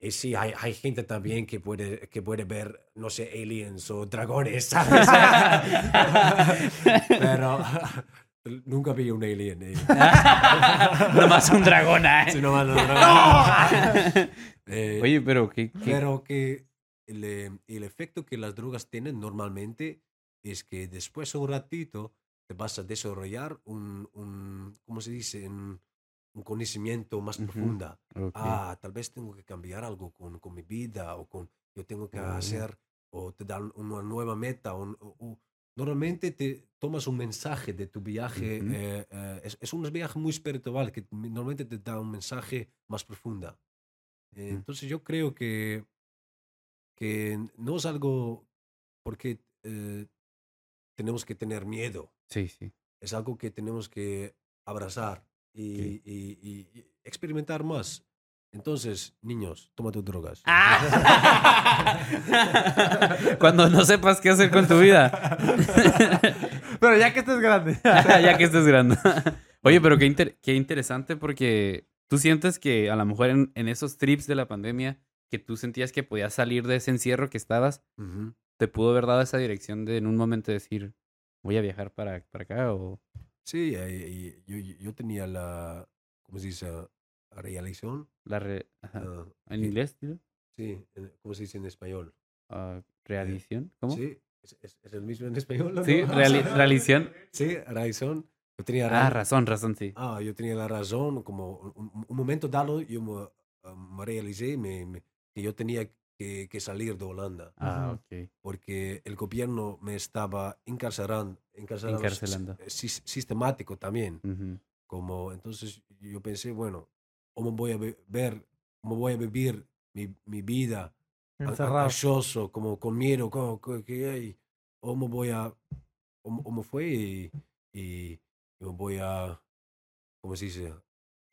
y sí, hay, hay gente también que puede, que puede ver, no sé, aliens o dragones, [laughs] ¿sabes? [laughs] Pero [laughs] nunca vi un alien. eh. Nomás un dragón, ¿eh? Sí, nomás los dragones. Eh, Oye, pero ¿qué, qué- pero que el, eh, el efecto que las drogas tienen normalmente es que después de un ratito te vas a desarrollar un, un ¿cómo se dice? Un, un conocimiento más Ujú. profunda. Ok. Ah, tal vez tengo que cambiar algo con, con mi vida o con, yo tengo que Oh. hacer, o te dan una nueva meta. o- o- o- normalmente te tomas un mensaje de tu viaje, Ujú. eh, eh, es, es un viaje muy espiritual que normalmente te da un mensaje más profunda. Eh, Ujú. Entonces yo creo que, que no es algo porque eh, tenemos que tener miedo, Sí, sí. es algo que tenemos que abrazar y, y- y- y experimentar más. Entonces, niños, toma tus drogas. [laughs] Cuando no sepas qué hacer con tu vida. [laughs] Pero ya que estés grande. [laughs] ya que estés grande. Oye, pero qué, inter- qué interesante porque tú sientes que a lo mejor en, en esos trips de la pandemia que tú sentías que podías salir de ese encierro que estabas, te pudo haber dado esa dirección de en un momento decir, voy a viajar para, para acá o... Sí, eh, yo, yo- tenía la, ¿cómo se dice? Realización. La re- ah, ¿En inglés? Sí, en- ¿cómo se dice en español? ¿Realización? ¿Cómo? Sí, es, es- es el mismo en [laughs] español. ¿no? Sí, reali- realización. Sí, razón. Yo tenía Ah, ra- razón, razón, sí. Ah, yo tenía la razón, como un, un- momento dado yo me, ah, me realicé me- me- que yo tenía que, que salir de Holanda, Ah, porque el gobierno me estaba encarcelando, encarcelando, Encarcelando. sis- sistemático también, Ujú. como entonces yo pensé, bueno, ¿cómo voy a ver, cómo voy a vivir mi, mi vida ansioso, como con miedo, como, co- que hay, cómo voy a, cómo, cómo fue y, y yo voy a, ¿cómo se dice?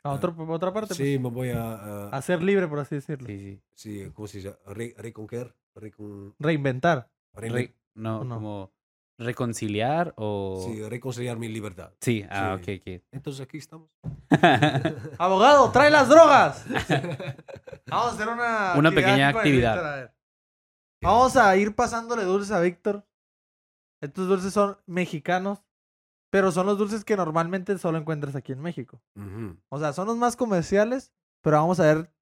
A otro- a otra parte. Sí, me voy a, a- pues, a ser libre, por así decirlo. Sí, sí. sí, ¿cómo se dice? Re, reconquer, recon- Reinventar. reinven- Re- no, ¿O no? como reconciliar o... sí, reconciliar mi libertad. Sí, ah, Sí. ok, ok. Entonces aquí estamos. [laughs] Abogado, trae las drogas. [laughs] Vamos a hacer una, Una pequeña actividad. Víctor, a ver. Vamos a ir pasándole dulces a Víctor. Estos dulces son mexicanos, pero son los dulces que normalmente solo encuentras aquí en México. O sea, son los más comerciales, pero vamos a ver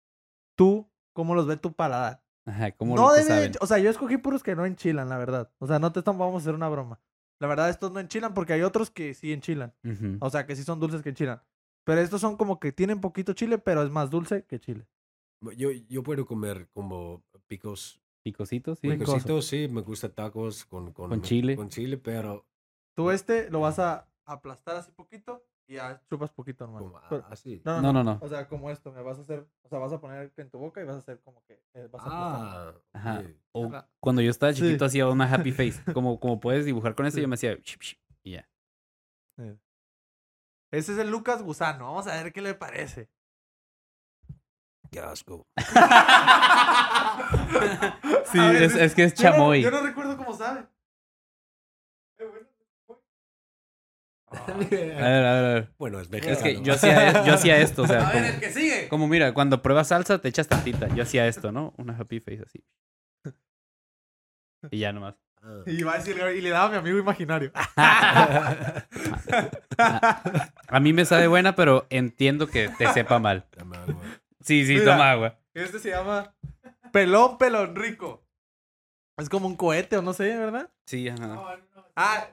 tú cómo los ve tu paladar. Ajá, ¿cómo no debe de saben? o sea, yo escogí puros que no enchilan, la verdad. O sea, no te estamos, vamos a hacer una broma. La verdad, estos no enchilan porque hay otros que sí enchilan. Ujú. O sea, que sí son dulces que enchilan. Pero estos son como que tienen poquito chile, pero es más dulce que chile. Yo, yo puedo comer como picos, Picositos, sí. Picositos, sí, me gusta tacos con, con, Con chile. Con chile, pero Tú este lo vas a aplastar así poquito y ya chupas poquito nomás. como Pero- así. no, No, no, no. O sea, como esto, me vas a hacer, o sea, vas a poner en tu boca y vas a hacer como que eh, vas a aplastar. Ah, Ajá. O Ah, cuando yo estaba Sí. chiquito hacía una happy face. [laughs] Como, como puedes dibujar con eso, Sí. yo me hacía... chip, chip, y ya. Ese es el Lucas Gusano. Vamos a ver qué le parece. Qué asco. [laughs] Sí, ver, es, es que es Yo no- chamoy. Yo no, recuerdo cómo sabe. [laughs] A ver, a ver, a ver. Bueno, es Es mexicano. que yo hacía, yo hacía esto, o sea, [laughs] A ver, como, el que sigue. como mira, cuando pruebas salsa te echas tantita. Yo hacía esto, ¿no? Una happy face así. [laughs] Y ya nomás. Ah. Y va a decir, y le daba a mi amigo imaginario. A mí me sabe buena, pero entiendo que te sepa mal. Agua. Sí, sí, Mira. toma agua. Este se llama Pelón Pelón Rico. Es como un cohete o no sé, ¿verdad? Sí, ajá. Ah,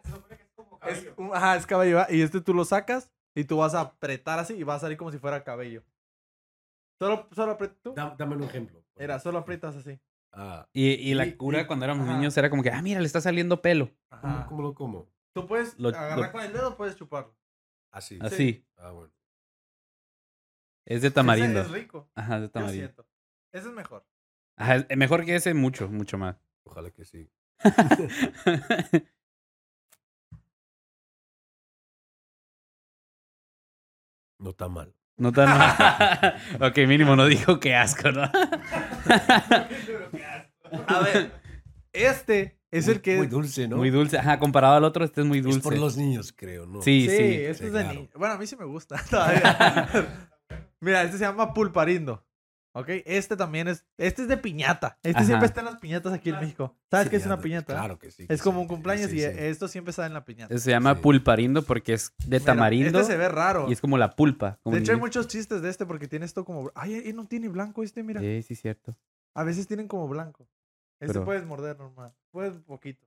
es, un- ajá, es cabello. ¿verdad? Y este tú lo sacas y tú vas a apretar así y va a salir como si fuera cabello. Solo, solo aprietas tú. Da- Dame un ejemplo. Era, solo aprietas así. Ah, Y, y la Y- cura y- cuando éramos ajá. niños era como que, ah, mira, le está saliendo pelo. ¿cómo, Ajá. cómo lo como? Tú puedes Lo- agarrar lo- con el dedo, puedes chuparlo. Así. Así. Ah, bueno. Es de Ese tamarindo. es rico. Ajá, es de tamarindo. Ese es mejor. Ajá, mejor que ese, mucho, mucho más. Ojalá que sí. [laughs] [laughs] No está mal. No tan [laughs] ok, mínimo no dijo que asco, ¿no? [laughs] A ver, este es el que Muy dulce, ¿no? Muy dulce. Ajá, comparado al otro, este es muy dulce. Es por los niños, creo, ¿no? Sí, Sí, sí. este Sí, es de Bueno, a mí sí me gusta [laughs] todavía. Mira, este se llama pulparindo. ¿Ok? Este también es. Este es de piñata. Este Ajá. siempre está en las piñatas aquí en México. ¿Sabes Sí, qué es una piñata? Claro que sí. Es como un cumpleaños sí, y sí. esto siempre está en la piñata. Se llama Sí. pulparindo porque es de Mira, tamarindo Este se ve raro. y es como la pulpa. como De hecho, hay muchos chistes de este porque tiene esto como. Ay, y no tiene blanco este, mira. Sí, sí, cierto. A veces tienen como blanco. Este Pero- puedes morder normal. Puedes un poquito.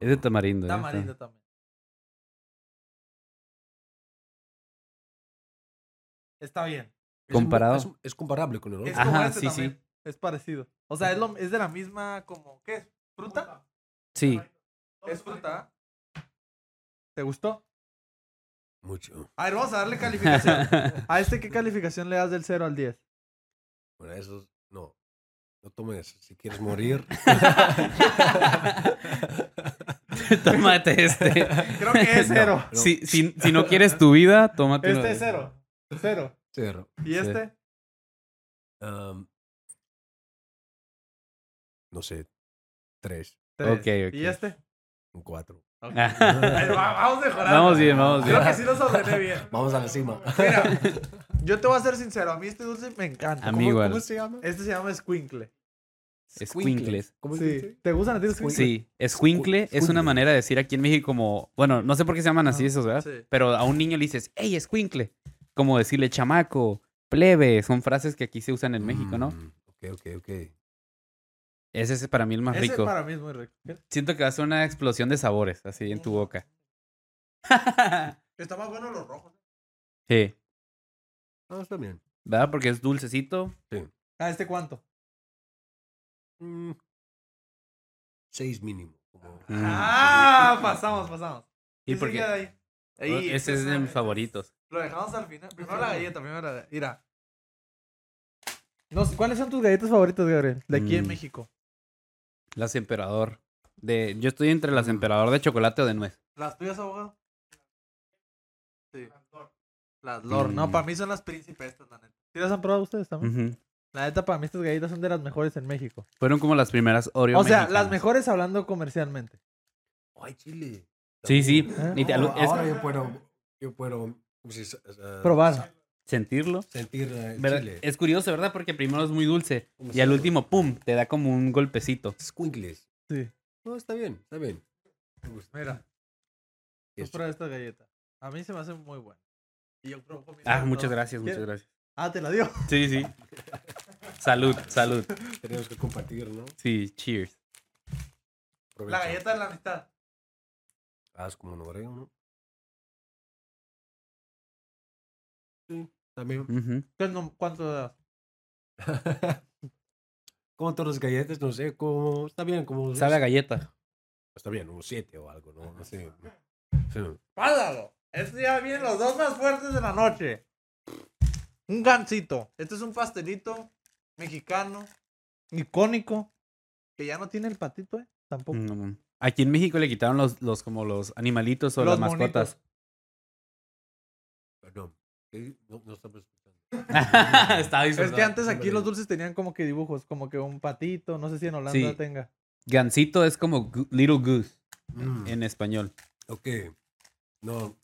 Es de tamarindo. ¿eh? Tamarindo también. Está bien. Comparado. Es, es comparable con el otro. Es Ajá, este sí, sí. Es parecido. O sea, es, lo, es de la misma como. ¿Qué es? ¿Fruta? Sí. ¿Es fruta? ¿Te gustó? Mucho. A ver, vamos a darle calificación. ¿A este qué calificación le das del 0 al 10? Bueno, eso no. No tomes. Si quieres morir. [laughs] Tómate este. Creo que es No, 0. no. Si, si, si no quieres tu vida, tómate Este es 0. 0. Cero. ¿Y Sí. este? Um, no sé. Tres. 3. Ok, ok. ¿Y este? Un cuatro. Ok. [laughs] Ahí va, vamos mejorando. Vamos bien, vamos bien. Creo que sí los ordené bien. [laughs] Vamos a la cima. Mira, [laughs] yo te voy a ser sincero. A mí este dulce me encanta. A mí ¿Cómo, igual. ¿Cómo se llama? Este se llama squinkle. Escuincles. ¿Cómo se Sí. dice? ¿Te gustan a ti los squinkles? Sí, escuincle es una manera de decir aquí en México como, bueno, no sé por qué se llaman así Ah, esos, ¿verdad? sí. Pero a un niño le dices, hey, escuincle. Como decirle chamaco, plebe, son frases que aquí se usan en México, ¿no? Mm, Ok, ok, ok. Ese es para mí el más Ese rico. para mí es muy rico. Siento que va a ser una explosión de sabores así en tu boca. [laughs] Está más bueno los rojos. sí, No, está bien. ¿verdad? Porque es dulcecito. ¿A este cuánto? Mm, seis mínimo. Mm. Ah, pasamos, pasamos. ¿Y ¿Qué por qué? de ahí? Ahí, Ese es de mis favoritos. Lo dejamos al final. Primero la galleta, primero la galleta. Mira. No sé, ¿Cuáles son tus galletas favoritas, Gabriel? De aquí en Mm. México. Las emperador. De, yo estoy entre las Mm. emperador de chocolate o de nuez. ¿Las tuyas, abogado? Sí. Las Lord. No, Mm. para mí son las príncipes estas, la neta. ¿Sí las han probado ustedes también? Ujú. La neta, para mí estas galletas son de las mejores en México. Fueron como las primeras Oreo o sea, mexicanas. las mejores hablando comercialmente. Ay, chile. Sí, sí. ¿Eh? Y te- es- ahora yo puedo, yo puedo ¿cómo se dice? Eh, Probar. sentirlo. sentir eh, el ¿Verdad? chile. Es curioso, ¿verdad? Porque primero es muy dulce ¿Cómo y al último, ¡pum! Te da como un golpecito. Squinkles. Sí. No, está bien, está bien. Me gusta. Mira, Es- esta galleta. A mí se me hace muy buena. Y yo creo que Ah, muchas gracias, muchas gracias. Ah, te la dio. [laughs] Sí, sí. salud, [laughs] salud. Tenemos que compartir, ¿no? Sí, cheers. Provecho. La galleta de la mitad. Ah, es como un oreo, ¿no? También. ¿Qué no- ¿Cuánto le das? como todas las galletas, no sé, como... Está bien, como... Sabe a galleta. Está bien, un 7 o algo, ¿no? No sé. Sí. ¡Pádalo! Estos ya vienen los dos más fuertes de la noche. Un gansito. Este es un pastelito mexicano, icónico, que ya no tiene el patito, ¿eh? Tampoco. Aquí en México le quitaron los, los como los animalitos o Los las mascotas. Perdón. ¿Qué? No, no estamos escuchando. [laughs] Estaba Es que antes aquí los dulces tenían como que dibujos, como que un patito, no sé si en Holanda Sí. tenga. Gansito es como gu- Little Goose Mm, en español. Ok. No.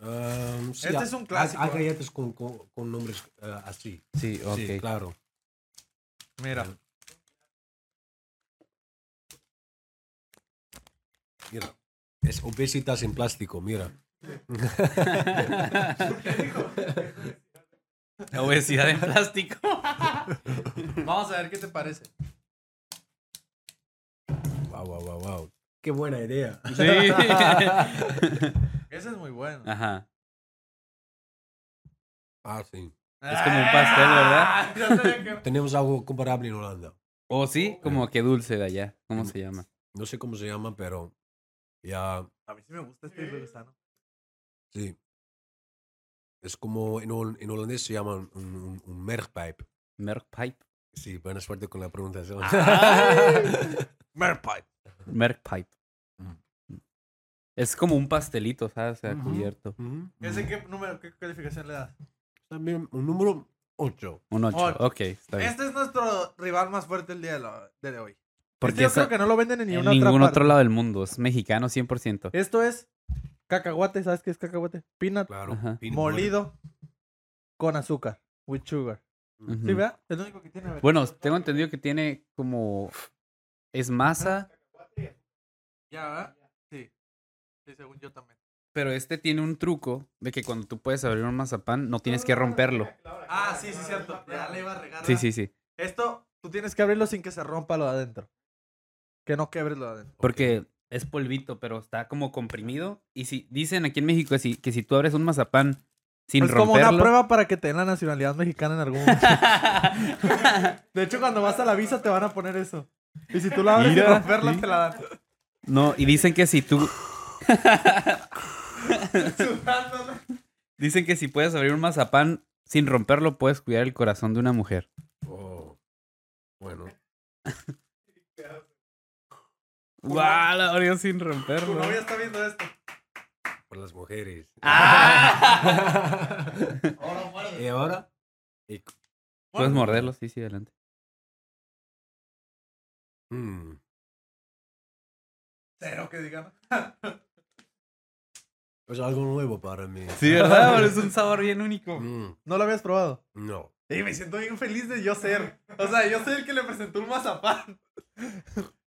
Um, sí, Este es un hay- clásico. Hay, galletas con, con, con nombres eh, así. Sí, ok. Sí, claro. Mira. Mira. Es obesitas en plástico, mira. Obesidad en plástico. Vamos a ver qué te parece. Wow, wow, wow, wow. Qué buena idea. Sí. Ese es muy bueno. Ajá. Ah, sí. Es como un pastel, ¿verdad? Que- Tenemos algo comparable en Holanda. O sí, como que dulce de allá. ¿Cómo se llama? No sé cómo se llama, pero ya, A mí sí me gusta este gusano. Sí. Es como en, hol- en holandés se llama un, un, un mergpijp. Merkpipe. Sí, buena suerte con la pronunciación. Merpipe. [laughs] Merkpipe. Es como un pastelito, ¿sabes? O sea, Ujú. cubierto. Ujú, ¿Ese qué número, qué calificación le das? También un número 8. Un 8. Ocho. Ok, está bien. Este es nuestro rival más fuerte el día de, lo- de hoy. Porque Este yo esa- creo que no lo venden en en ninguna ningún otra otro lado del mundo. Es mexicano 100%. Esto es cacahuate, ¿sabes qué es cacahuate? Peanut Claro. Ajá. peanut molido con azúcar, with sugar. ¿Sí, verdad? Es lo único que tiene. Bueno, tengo entendido que tiene como... Es masa, Ya, ¿verdad? Sí. Sí, según yo también. pero este tiene un truco de que cuando tú puedes abrir un mazapán no tienes que romperlo. Ah, sí, sí, cierto. Ya le iba a regar. Sí, sí, sí. Esto, tú tienes que abrirlo sin que se rompa lo de adentro. Que no quebres lo de adentro. Porque es polvito, pero está como comprimido. Y si dicen aquí en México que si, que si tú abres un mazapán sin es como romperlo... una prueba para que te den la nacionalidad mexicana en algún momento. [laughs] De hecho, cuando vas a la visa te van a poner eso. Y si tú la abres sin Mira, romperla, sí. te la dan. no, y dicen que si tú... [laughs] Dicen que si puedes abrir un mazapán sin romperlo, puedes cuidar el corazón de una mujer. Oh. Bueno. [laughs] ¡Guau! La abrió sin Tu romperlo. novia está viendo esto. Por las mujeres. ¡Ah! [laughs] Ahora muerde. ¿Y ahora? Y- Puedes morderlo, sí, sí, adelante. mm, Cero que digan. [laughs] Es algo nuevo para mí. Sí, ¿verdad? Pero es un [laughs] sabor bien único. Mm, No lo habías probado. no. Y me siento bien feliz de yo ser. O sea, yo soy el que le presentó un mazapán.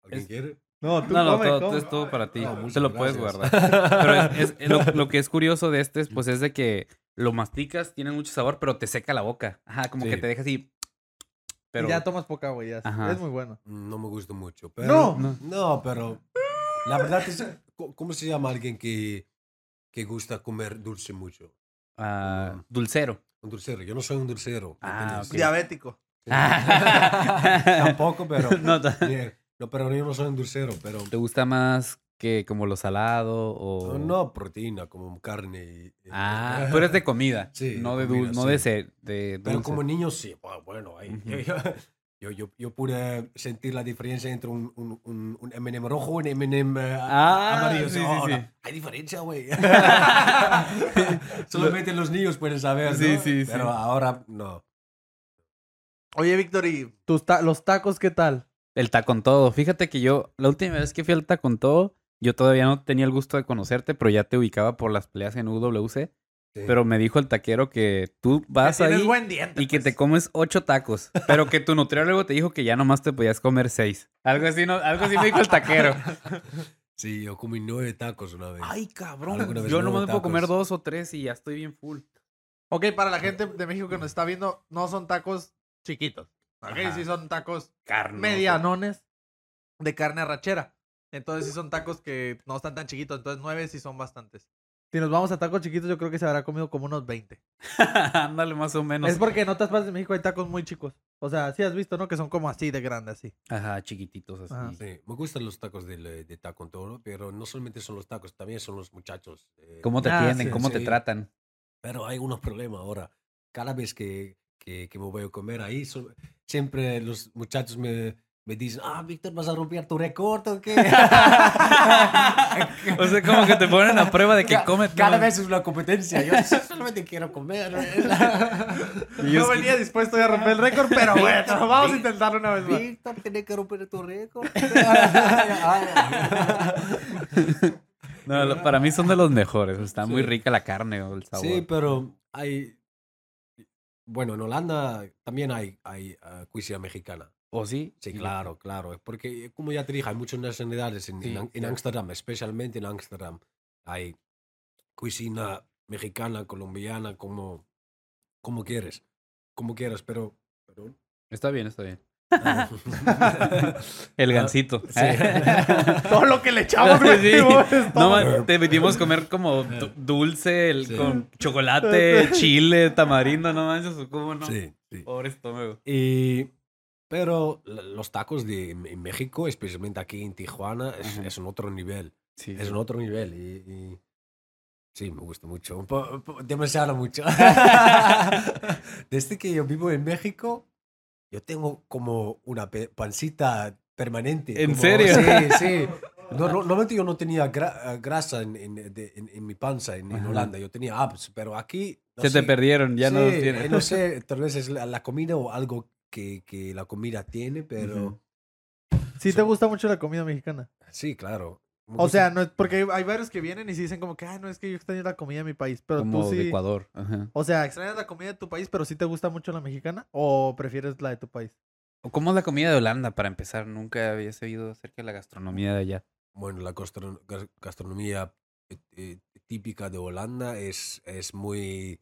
¿Alguien Es- quiere? No, tú No, no, come, todo, come. todo es todo para ti. No, Te lo puedes guardar. Pero es, es- es lo, lo que es curioso de este, es, pues, es de que lo masticas, tiene mucho sabor, pero te seca la boca. Ajá, como Sí. que te deja así. Pero Y ya tomas poca agua, ya. Ajá. Es muy bueno. No me gusta mucho. No. Pero, No. no. pero la verdad es, ¿cómo se llama alguien que, que gusta comer dulce mucho? ah, dulcero. Un dulcero. Yo no soy un dulcero. ¿me Ah. Diabético. [laughs] Tampoco, pero... No, Bien. No, pero yo no soy un dulcero, pero... ¿Te gusta más que como lo salado o...? No, proteína, como carne y... y- Ah, [laughs] tú eres de comida. Sí, No de comida, no de, sí. se- de Pero como niño sí, bueno, bueno ahí, [laughs] yo, yo, yo pude sentir la diferencia entre un, un, un, un M&M rojo y un M&M eh, Ah, amarillo. sí, sí, Ahora, sí. Hay diferencia, güey. [laughs] Solamente los niños pueden saber, ¿no? Sí, sí, sí. Pero ahora no. Oye, Víctor, ¿y tus ta- los tacos qué tal? El tacon todo. Fíjate que yo, la última vez que fui al tacon todo, yo todavía no tenía el gusto de conocerte, pero ya te ubicaba por las peleas en UWC. Sí. Pero me dijo el taquero que tú vas Que ahí buen diente. y que te pues. comes ocho tacos, pero que tu nutriólogo te dijo que ya nomás te podías comer seis. Algo así, ¿no? Algo así me dijo el taquero. [laughs] Sí, yo comí nueve tacos una vez. Ay, cabrón. Vez Yo nomás me puedo comer dos o tres y ya estoy bien full. Ok, para la gente de México que nos está viendo, no son tacos chiquitos. Ok, Ajá. sí son tacos Carne. medianones de carne arrachera. Entonces sí son tacos que no están tan chiquitos. Entonces nueve sí son bastantes. Si nos vamos a tacos chiquitos, yo creo que se habrá comido como unos 20. [laughs] Ándale, más o menos. Es porque en otras partes de México hay tacos muy chicos. O sea, sí has visto, ¿no? Que son como así de grandes, así. Ajá, chiquititos así. Ajá. Sí, me gustan los tacos del, eh, de taco en todo, pero no solamente son los tacos, también son los muchachos. eh, ¿Cómo te Ah, atienden? sí, ¿Cómo te tratan? Pero hay unos problemas ahora. Cada vez que, que, que me voy a comer ahí, son- siempre los muchachos me, me dicen, ah, Víctor, ¿vas a romper tu récord o qué? [laughs] O sea, como que te ponen a prueba de que Ca- come. Cada vez es una competencia. Yo solamente quiero comer. [laughs] Que- venía dispuesto a romper el récord, pero [laughs] bueno, vamos a intentarlo una vez más. Víctor, tiene que romper tu récord. No, para mí son de los mejores. Está muy rica la carne o el sabor. Sí, pero hay... Bueno, en Holanda también hay, hay ah, cuisine mexicana. ¿O sí? Sí, claro, claro. Porque, como ya te dije, hay muchas nacionalidades en, en Sí, Am- en sí. Ámsterdam, especialmente en Ámsterdam. Hay cocina mexicana, colombiana, como, como quieres. Como quieras, pero... pero Está bien, está bien. [laughs] ah, El Ah, gancito. sí. [laughs] Todo lo que le echamos, güey. Sí. No, te metimos comer como du- dulce, el- Sí. con chocolate, chile, tamarindo, no manches, ¿cómo no? sí, sí. Pobre estómago. Y, pero los tacos de en México, especialmente aquí en Tijuana, es, es un otro nivel. Sí, Es sí. un otro nivel. Y, y sí, me gusta mucho. Demasiado mucho. [laughs] Desde que yo vivo en México, yo tengo como una pancita permanente. ¿En como- serio? Sí, sí. [laughs] No, no- normalmente yo no tenía gra- eh, grasa en, en- de- en- en mi panza en. Holanda. Yo tenía abs, pero aquí... no Se te perdieron, ya no los tienes. eh, No [laughs] sé, tal vez es la, la comida o algo que, que la comida tiene, pero. Sí te gusta mucho la comida mexicana. sí, claro. O sea, no es porque hay, varios que vienen y sí dicen como que, ay, no, es que yo extraño la comida de mi país. Pero Como tú de sí. Ecuador. Ajá. O sea, extrañas la comida de tu país, pero sí te gusta mucho la mexicana. ¿O prefieres la de tu país? ¿O ¿Cómo es la comida de Holanda para empezar? Nunca había oído acerca de la gastronomía de allá. Bueno, la gastro- gas- gastronomía eh, eh, típica de Holanda es, es muy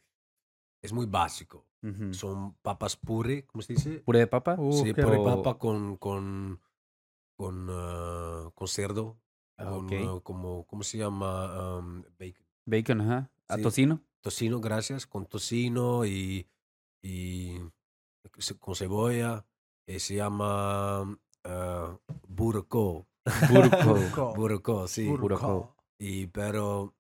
es muy básico. Son papas puré, ¿cómo se dice? ¿Puré de papa? Uh, sí, puré rico. papa con con con, ah, con cerdo, Ah, ok. ah, como ¿cómo se llama? Am, bacon. Bacon, ajá. ¿A Sí. tocino? tocino, gracias, con tocino y, y con cebolla. eh, se llama ah, burko. Burko. [laughs] Burko, sí. Burko. Y, pero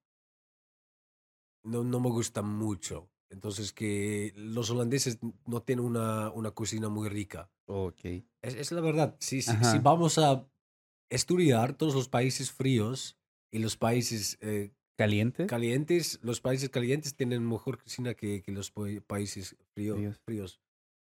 no, no me gusta mucho. Entonces que los holandeses no tienen una, una cocina muy rica. ok. Es, es la verdad. Si, si, si vamos a estudiar todos los países fríos y los países eh, ¿Caliente? calientes, los países calientes tienen mejor cocina que, que los pa- países frío- Fríos. fríos.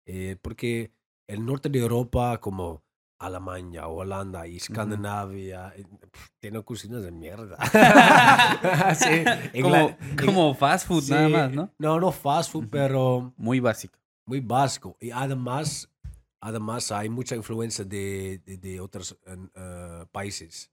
Eh, porque el norte de Europa, como Alemania, Holanda y Escandinavia, eh, pf, tienen cocinas de mierda. [laughs] Sí, [laughs] como, Ing- como fast food nada sí, más, ¿no? No, no fast food, Ujú. pero Muy básico. muy básico. Y además, además hay mucha influencia de, de, de otros eh, eh, países.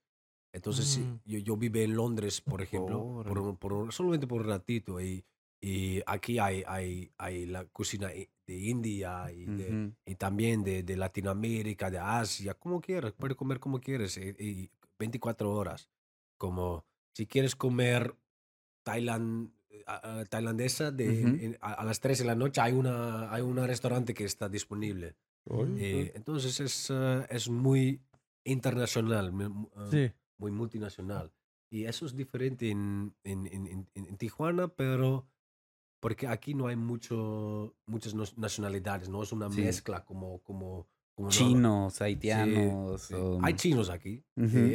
Entonces, Mm. yo, yo viví en Londres, por ejemplo, por, por solamente por un ratito. Y, y aquí hay, hay, hay la cocina de India y, de- Ujú. y también de, de Latinoamérica, de Asia, como quieras, puedes comer como quieres. Y, y 24 horas. Como si quieres comer tailand, a- a- tailandesa, de, Ujú. en- a, a las 3 de la noche hay una hay un restaurante que está disponible. Eh, entonces es, eh, es muy internacional, eh, Sí. muy multinacional. Y eso es diferente en, en, en- en- en Tijuana, pero porque aquí no hay mucho, muchas nacionalidades, no es una Sí. mezcla como... como, como Chinos, Sí, haitianos. sí. o- Hay chinos aquí. Ujú. [laughs] sí.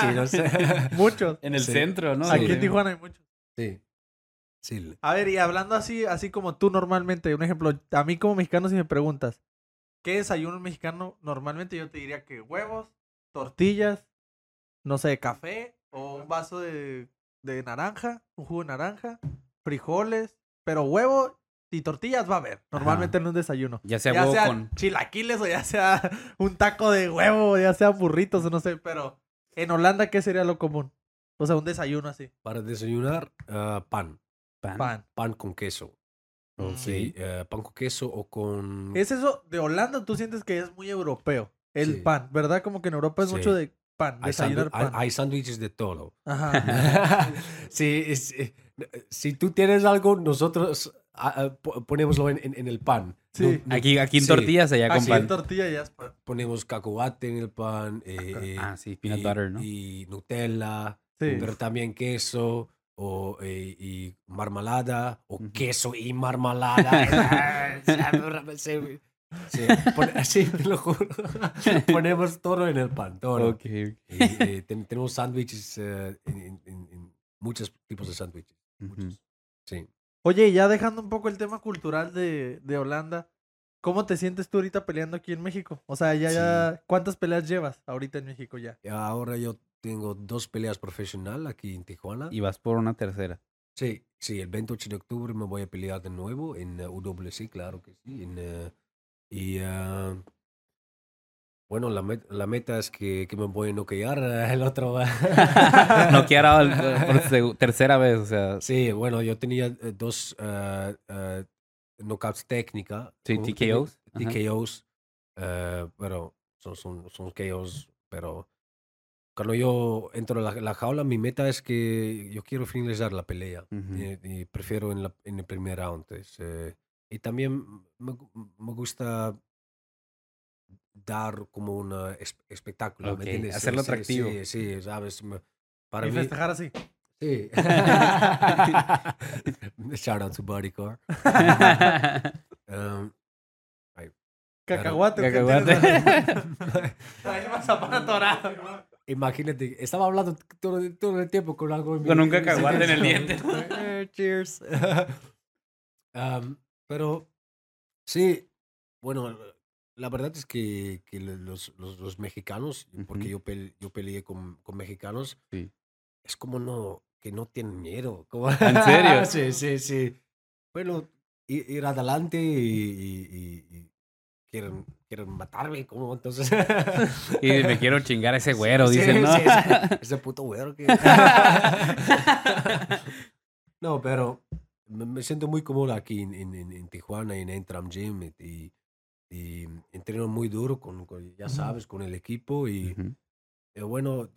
chinos. [laughs] Muchos. [laughs] En el Sí. centro, ¿no? Aquí Sí. en Tijuana hay muchos. sí. Sí. A ver, y hablando así, así como tú normalmente, un ejemplo, a mí como mexicano si me preguntas, ¿qué desayuno un mexicano? Normalmente yo te diría que huevos, tortillas, no sé, café o un vaso de, de naranja, un jugo de naranja, frijoles, pero huevo y tortillas va a haber, normalmente en un desayuno. Ya sea ya huevo sea con... chilaquiles o ya sea [laughs] un taco de huevo, o ya sea burritos o no sé, pero en Holanda, ¿qué sería lo común? O sea, un desayuno así, Para desayunar, pan. pan. pan. Pan con queso. Ok. Sí, eh, pan con queso o con... ¿Es eso de Holanda? ¿Tú sientes que es muy europeo? El Sí. pan, ¿verdad? Como que en Europa es Sí. mucho de pan, Hay, desayunar hay- pan. hay sándwiches de todo. Ajá. [laughs] sí, es- eh, si tú tienes algo, nosotros ah, ah, po- ponémoslo en, en- en el pan. Sí. No- no- Aquí, aquí en Sí. tortillas, allá con Aquí pan. en tortilla ya es pan. ponemos cacahuate en el pan. eh, eh, Ah, sí, peanut y, butter, ¿no? Y Nutella, Sí. pero también queso o, eh, y marmalada o queso y [laughs] marmalada. [laughs] sí, sí, pon- [laughs] sí, te lo juro. Ponemos todo en el pan, todo. Y, eh, ten- tenemos sándwiches, eh, en, en- en- en muchos tipos de sándwiches. Sí. Oye, ya dejando un poco el tema cultural de, de Holanda, ¿cómo te sientes tú ahorita peleando aquí en México? O sea, ya, ya, ¿cuántas peleas llevas ahorita en México ya? Ahora yo tengo dos peleas profesional aquí en Tijuana. Y vas por una tercera. Sí, sí, el 28 de octubre me voy a pelear de nuevo en uh, UWC, claro que sí. en, uh, y ah, bueno, la, met- la meta es que, que me voy a noquear uh, [laughs] el otro. [laughs] no quiero por [laughs] tercera vez, o sea, sí, bueno, yo tenía eh, dos uh, uh, knockouts técnica. Sí, TKOs. TKOs, uh, pero son, son, son KOs, pero cuando yo entro a la, la jaula, mi meta es que yo quiero finalizar la pelea. ujú. y, y prefiero en, la, en el primer round. es, eh, y también me, me gusta dar como un espectáculo, Ok, ¿me entiendes? hacerlo Sí, atractivo. Sí, sí, sabes. Para Y mí, festejar así. sí. [laughs] [laughs] Shout out to Bodycar. [laughs] Um, Cacahuate. ¿o qué Cacahuate. tienes? Ahí mazapán atorado. Imagínate, estaba hablando todo, todo el tiempo con algo Con un cacahuate en el diente. Eh, Cheers. [laughs] Um, pero sí, bueno, la verdad es que, que lo- los, los, los mexicanos, porque Ujú. yo, pel- yo peleé con, con mexicanos, Sí. es como no, que no tienen miedo. [laughs] como- ¿En serio? sí, sí, sí. Bueno, i- ir adelante y- y- y quieren, quieren matarme, como entonces. [laughs] Y me quiero chingar a ese güero, Sí, dicen, ¿no? sí, sí. [laughs] Ese puto güero que... [laughs] no, pero me, siento muy cómodo aquí en, en, en- Tijuana, en Entram Gym, y, y entreno muy duro, con, con- ya sabes, con el equipo. Y Ujú. eh, bueno,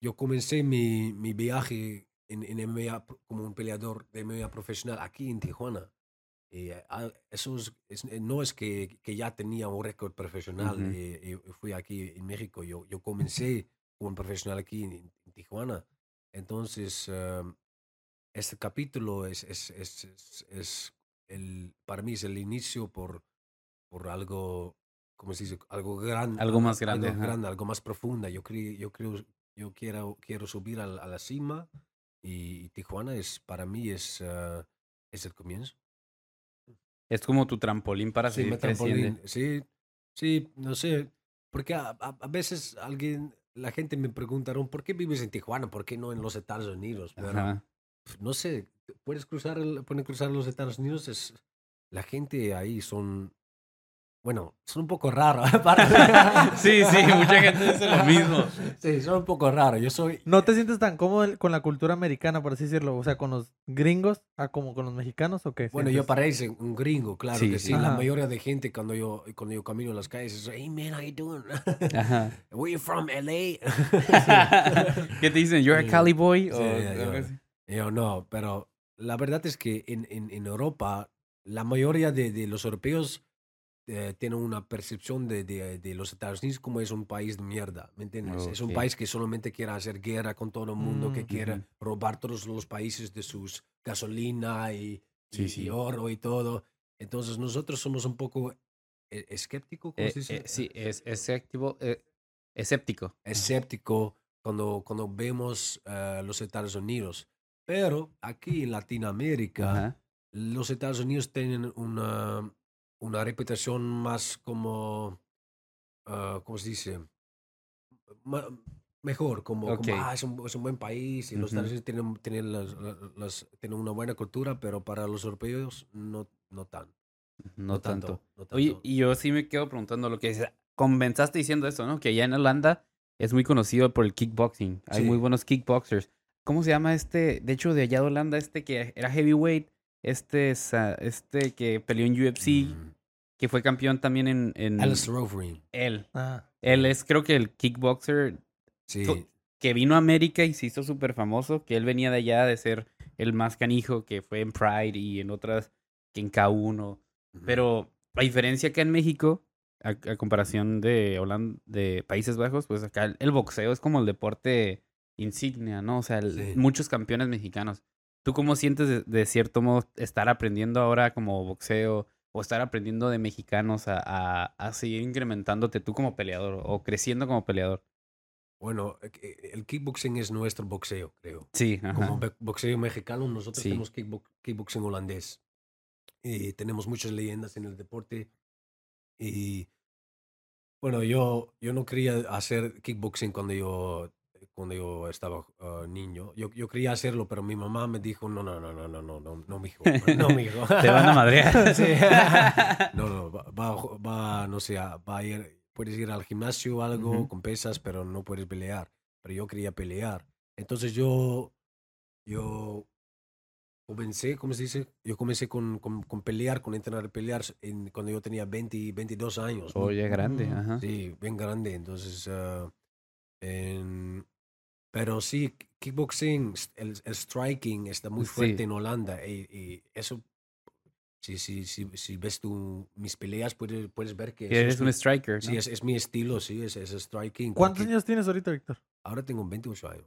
yo comencé mi, mi viaje en, en MMA como un peleador de MMA profesional aquí en Tijuana. Eh, ah, eso es- es- eh, no es que, que ya tenía un récord profesional. Eh, eh, fui aquí en México. Yo, yo comencé como un profesional aquí en, en Tijuana. Entonces, um, este capítulo es, es, es, es- es el, para mí es el inicio por, por algo, ¿cómo se dice? Algo grande. Algo más grande, Algo ajá. grande, algo más profunda. Yo creo, yo creo, yo quiero, quiero subir a, la- a la cima y Tijuana es, para mí es, es el comienzo. Es como tu trampolín para Sí, seguir trampolín. Sí, sí, no sé. Porque a, a- a veces alguien, la gente me preguntaron, ¿por qué vives en Tijuana? ¿Por qué no en los Estados Unidos? Pero, no sé, puedes cruzar, el, pueden cruzar los Estados Unidos, es, la gente ahí son, bueno, son un poco raros. [laughs] Sí, sí, mucha gente dice lo mismo. Sí, son un poco raros. Yo soy, ¿No te sientes tan cómodo con la cultura americana, por así decirlo? O sea, con los gringos, a como con los mexicanos, ¿o qué? bueno, yo sientes? parece un gringo, claro Sí, que sí. sí. La mayoría de gente cuando yo, cuando yo camino en las calles es, hey man, how you doing? Ajá. [laughs] Where you from, LA? [laughs] ¿Qué te dicen? ¿You're a Sí. Cali boy? Sí, O así. Yo no, pero la verdad es que en, en, en Europa la mayoría de, de los europeos eh, tienen una percepción de, de, de los Estados Unidos como es un país de mierda, ¿me entiendes? Es un país que solamente quiere hacer guerra con todo el mundo, que Mm. quiere Ujú. robar todos los países de sus gasolina y, Sí, y- sí. y oro y todo. Entonces nosotros somos un poco eh, escépticos, ¿cómo Eh, se dice? eh, sí, es escéptico. eh, escéptico. escéptico cuando, cuando vemos eh, los Estados Unidos. Pero aquí en Latinoamérica, Ajá. los Estados Unidos tienen una, una reputación más como, ah, ¿cómo se dice? Ma- mejor, como, ah, es, un, es un buen país y los. Unidos tienen, tienen, las- tienen una buena cultura, pero para los europeos no, no tan. No, tanto. no Oye, tanto. y yo sí me quedo preguntando lo que dices. Comenzaste diciendo eso, ¿no? Que allá en Holanda es muy conocido por el kickboxing. Hay Sí. muy buenos kickboxers. ¿Cómo se llama este? De hecho, de allá de Holanda, este que era heavyweight, este, este que peleó en UFC, Mm. que fue campeón también en, en Alistair Overeem. él. Ah, Él es creo que el kickboxer Sí. Que vino a América y se hizo súper famoso, que él venía de allá de ser el más canijo, que fue en Pride y en otras, que en K1. Ujú. Pero la diferencia acá en México, a, a comparación de Holanda, de Países Bajos, pues acá el, el boxeo es como el deporte insignia, ¿no? O sea, el- Sí. muchos campeones mexicanos. ¿Tú cómo sientes de, de cierto modo estar aprendiendo ahora como boxeo o estar aprendiendo de mexicanos a, a, a seguir incrementándote tú como peleador o creciendo como peleador? Bueno, eh, que- el kickboxing es nuestro boxeo, creo. Sí, ajá. Como boxeo mexicano, nosotros Sí. tenemos kickbo- kickboxing holandés. Y tenemos muchas leyendas en el deporte. Y bueno, yo, yo no quería hacer kickboxing cuando yo cuando yo estaba ah, niño. Yo, yo quería hacerlo, pero mi mamá me dijo, no, no, no, no, no, no, no, no, mijo, [laughs] no, mijo. [laughs] Te van a madrear. [laughs] Sí. No, no, va, va, va, no sé, va a ir, puedes ir al gimnasio o algo Ujú. con pesas, pero no puedes pelear. Pero yo quería pelear. Entonces yo, yo comencé, ¿cómo se dice? Yo comencé con, con, con pelear, con entrenar pelear en- cuando yo tenía 20, y 22 años. ¿no? Oye, grande, Mm, ajá. Sí, bien grande. Entonces, ah, en- pero sí, kickboxing, el, el striking está muy Sí. fuerte en Holanda. Y, y eso, si, si, si, si ves tú mis peleas, puedes, puedes ver que, eres es un mi- striker, ¿no? sí, es, es mi estilo, sí, es, es striking. ¿Cuántos porque años tienes ahorita, Víctor? Ahora tengo 28 años,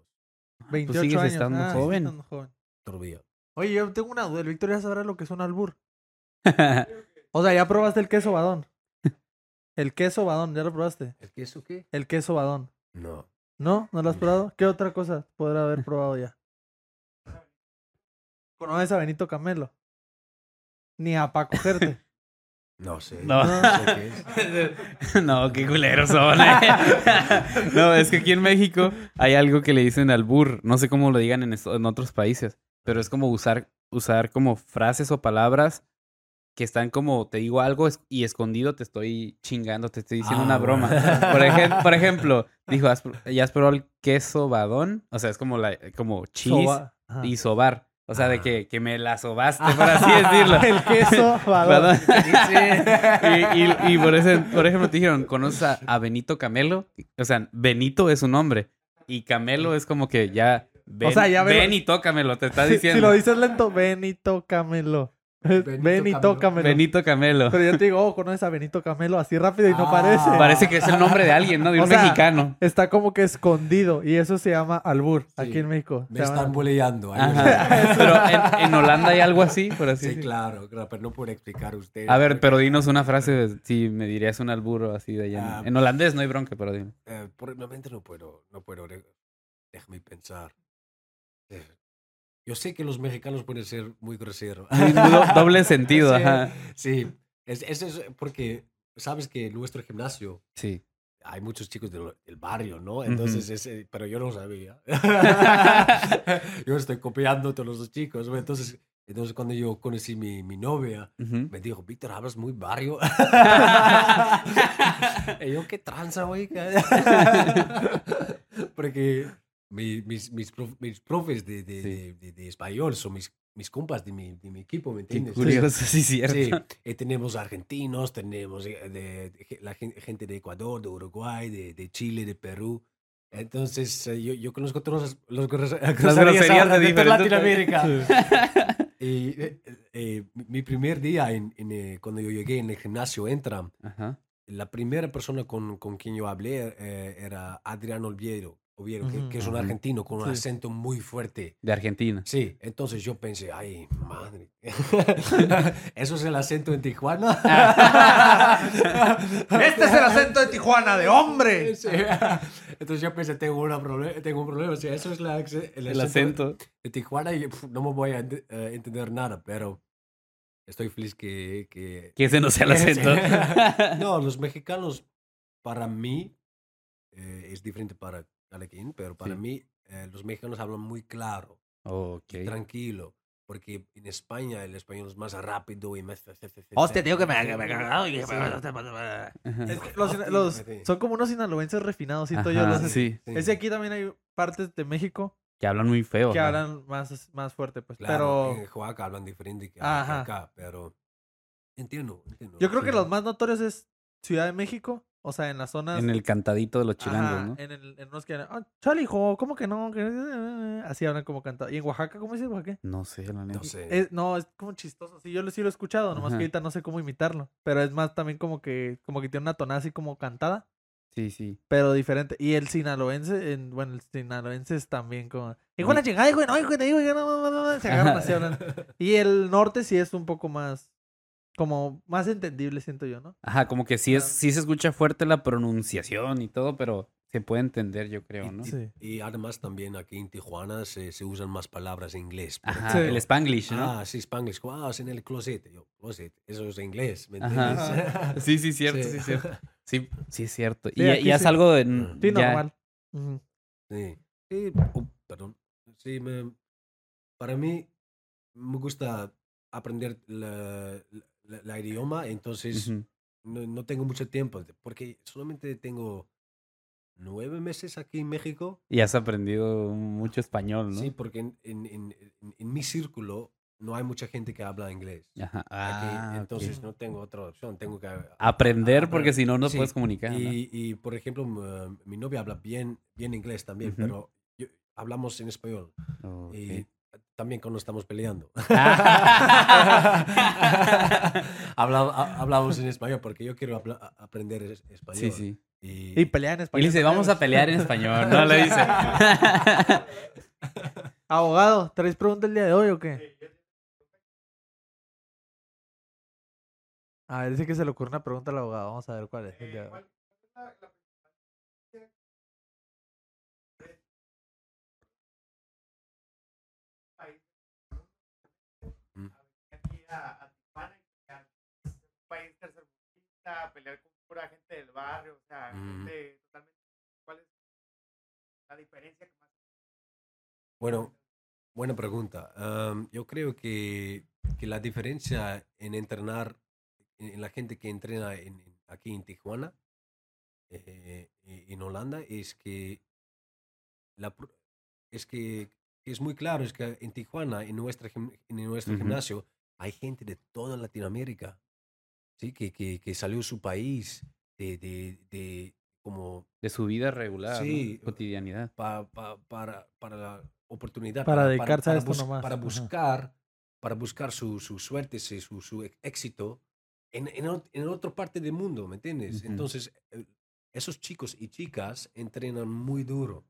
28 sigues años. estando Ah, joven. estando joven. todavía. Oye, yo tengo una duda. El Víctor ya sabrá lo que es un albur. O sea, ya probaste el queso badón. [laughs] El queso badón, ¿ya lo probaste? ¿El queso qué? El queso badón. No. ¿No? ¿No lo has probado? ¿Qué otra cosa podrá haber probado ya? ¿Conoces a Benito Camelo? Ni a Paco Gerte. [laughs] No sé. No. sé qué [laughs] es. [laughs] no, qué culeros son. eh. no, es que aquí en México hay algo que le dicen albur. No sé cómo lo digan en, esto- en otros países, pero es como usar, usar como frases o palabras que están como, te digo algo y escondido te estoy chingando, te estoy diciendo Ah, una bueno. broma. Por, ejem- por [laughs] ejemplo, dijo, "¿Has pr- ¿ya has probado el queso badón? O sea, es como, la, como cheese Soba- y sobar. O sea, de Ah. que, que me la sobaste, por así decirlo. [laughs] El queso [laughs] badón. Y, y, y por, ese, por ejemplo, te dijeron, ¿conoces a, a Benito Camelo? O sea, Benito es su nombre. Y Camelo es como que ya. Ven, sea, ya ven y tócamelo, te está Si, si diciendo. lo dices lento, Benito Camelo. Benito Benito Camelo. Camelo. Benito Camelo. Pero yo te digo, oh, conoces a Benito Camelo así rápido y no Ah. parece. Parece que es el nombre de alguien, ¿no? De O un sea, mexicano. Está como que escondido y eso se llama albur aquí Sí. en México. Me Se llama- están boleando. Pero en, en Holanda hay algo así, por así Sí, decirlo. claro, claro, pero no puedo explicar a ustedes. A ver, porque, pero dinos una frase, si me dirías un alburo así de allá. en- Ah. en holandés no hay bronca, pero dime. eh, por el momento no puedo, no puedo. Déjame pensar. Eh, Yo sé que los mexicanos pueden ser muy groseros. Doble [laughs] sentido, Sí, ajá. Sí, es, es, es porque sabes que en nuestro gimnasio Sí. hay muchos chicos del, del barrio, ¿no? Entonces, ese- pero yo no sabía. [laughs] yo estoy copiando a todos los chicos. Entonces, entonces cuando yo conocí mi, mi novia, Ujú. me dijo, Víctor, hablas muy barrio. [laughs] y yo, qué tranza, güey. Porque mi- mis, mis, prof- mis profes de, de, Sí. de- de- de español son mis, mis compas de mi, de mi equipo, ¿me Qué entiendes? curioso, [laughs] sí, cierto. Sí, eh, tenemos argentinos, tenemos eh, de, de la gen- gente de Ecuador, de Uruguay, de, de Chile, de Perú. Entonces, eh, yo, yo conozco todos los, los gros- [laughs] groserías de diferentes Latinoamérica. [laughs] Y eh, eh, mi- mi primer día, en, en, eh, cuando yo llegué en el gimnasio Entram, Ajá. la primera persona con, con quien yo hablé eh, era Adriano Oviedo, Oviedo que, es un argentino con un Sí. acento muy fuerte. De Argentina. Sí, entonces yo pensé, ay, madre. [laughs] [laughs] ¿Eso es el acento en Tijuana? [laughs] Este es el acento de Tijuana, de hombre. Sí. Entonces yo pensé, tengo, una tengo un problema. Si eso es la el, El acento acento. de Tijuana, y, no me voy a ent- eh, entender nada, pero estoy feliz que... que Que ese no sea el acento. no, los mexicanos, para mí, eh, es diferente para quien, pero para Sí. mí, eh, los mexicanos hablan muy claro. ok. tranquilo. Porque en España el español es más rápido y más... Hostia, tío, que me que me Sí. cagado y que Sí. Es que los, los- son como unos sinaloenses refinados, siento yo. Ajá, Los, sí. Es que aquí también hay partes de México Que hablan muy feo. que ajá. hablan más, más fuerte, pues. Claro, Pero en Oaxaca hablan diferente que Ajá. acá, pero entiendo, entiendo. yo creo que Sí. los más notorios es Ciudad de México, o sea, en las zonas... En el cantadito de los chilangos, Ajá, ¿no? en, el, en unos que... Ah, chale, hijo, ¿cómo que no? Así hablan como cantado. ¿Y en Oaxaca cómo dice Oaxaca? No sé, la neta. No sé. Es, no, es como chistoso. Sí, yo lo, sí lo he escuchado, nomás Ajá. que ahorita no sé cómo imitarlo. Pero es más también como que, como que tiene una tonada así como cantada, Sí, sí. pero diferente. Y el sinaloense, en, bueno, el sinaloense es también como... Hijo de la hijo, de- no, hijo, te digo, ya no, no, no, no", se agarran así hablan. [laughs] Y el norte sí es un poco más, como más entendible, siento yo, ¿no? Ajá, como que sí, es, Ajá. sí se escucha fuerte la pronunciación y todo, pero se puede entender, yo creo, ¿no? Y, Sí. y además también aquí en Tijuana se, se usan más palabras en inglés. Ajá, Sí. el Spanglish, ¿no? Ah, sí, Spanglish. Ah, es en el closet. Yo, closet. Eso es inglés, ¿me Ajá. entiendes? [laughs] Sí, sí, cierto, sí, Sí. cierto. Sí, sí es cierto. Sí, y, aquí y es algo en, Sí, ya- normal. Sí. Sí, oh, perdón. Sí, me, para mí me gusta aprender la, la- la idioma, entonces no, no tengo mucho tiempo, porque solamente tengo nueve meses aquí en México. Y has aprendido mucho español, ¿no? Sí, porque en, en, en- mi círculo no hay mucha gente que habla inglés. Ajá. Ah, entonces no tengo otra opción, tengo que Aprender porque si no, no sí, puedes comunicar. ¿no? Y, y, por ejemplo, m- mi novia habla bien, bien inglés también, pero yo- hablamos en español. También cuando estamos peleando. [laughs] [laughs] Habla- ha- hablamos en español porque yo quiero aprender es- español. sí, sí. Y, Y pelean en Y español. le dice, vamos a pelear en español. [laughs] No le dice. Abogado, ¿traes pregunta el día de hoy o qué? A ver, dice que se le ocurre una pregunta al abogado. Vamos a ver cuál es el día de hoy. Mm. aquí a, a Tijuana y a un país tercermundista, pelear con pura gente del barrio, o sea, Mm. gente totalmente. ¿Cuál es la diferencia que más? Bueno, buena pregunta. Am, yo creo que, que la diferencia en entrenar, en, en la gente que entrena en- en- aquí en Tijuana, eh, y en Holanda, es que, la, es que es muy claro, es que en Tijuana, en, nuestra, en nuestro gimnasio, hay gente de toda Latinoamérica, ¿sí? que, que, que salió de su país, de, de, de como De su vida regular, ¿no? Sí. cotidianidad. pa- pa- para, para la oportunidad. Para dedicarse a para esto bus- nomás. Para Ajá. buscar, para buscar su, su suerte, su, su ex- éxito en, en, en otra parte del mundo, ¿me entiendes? Ujú. Entonces, eh, esos chicos y chicas entrenan muy duro,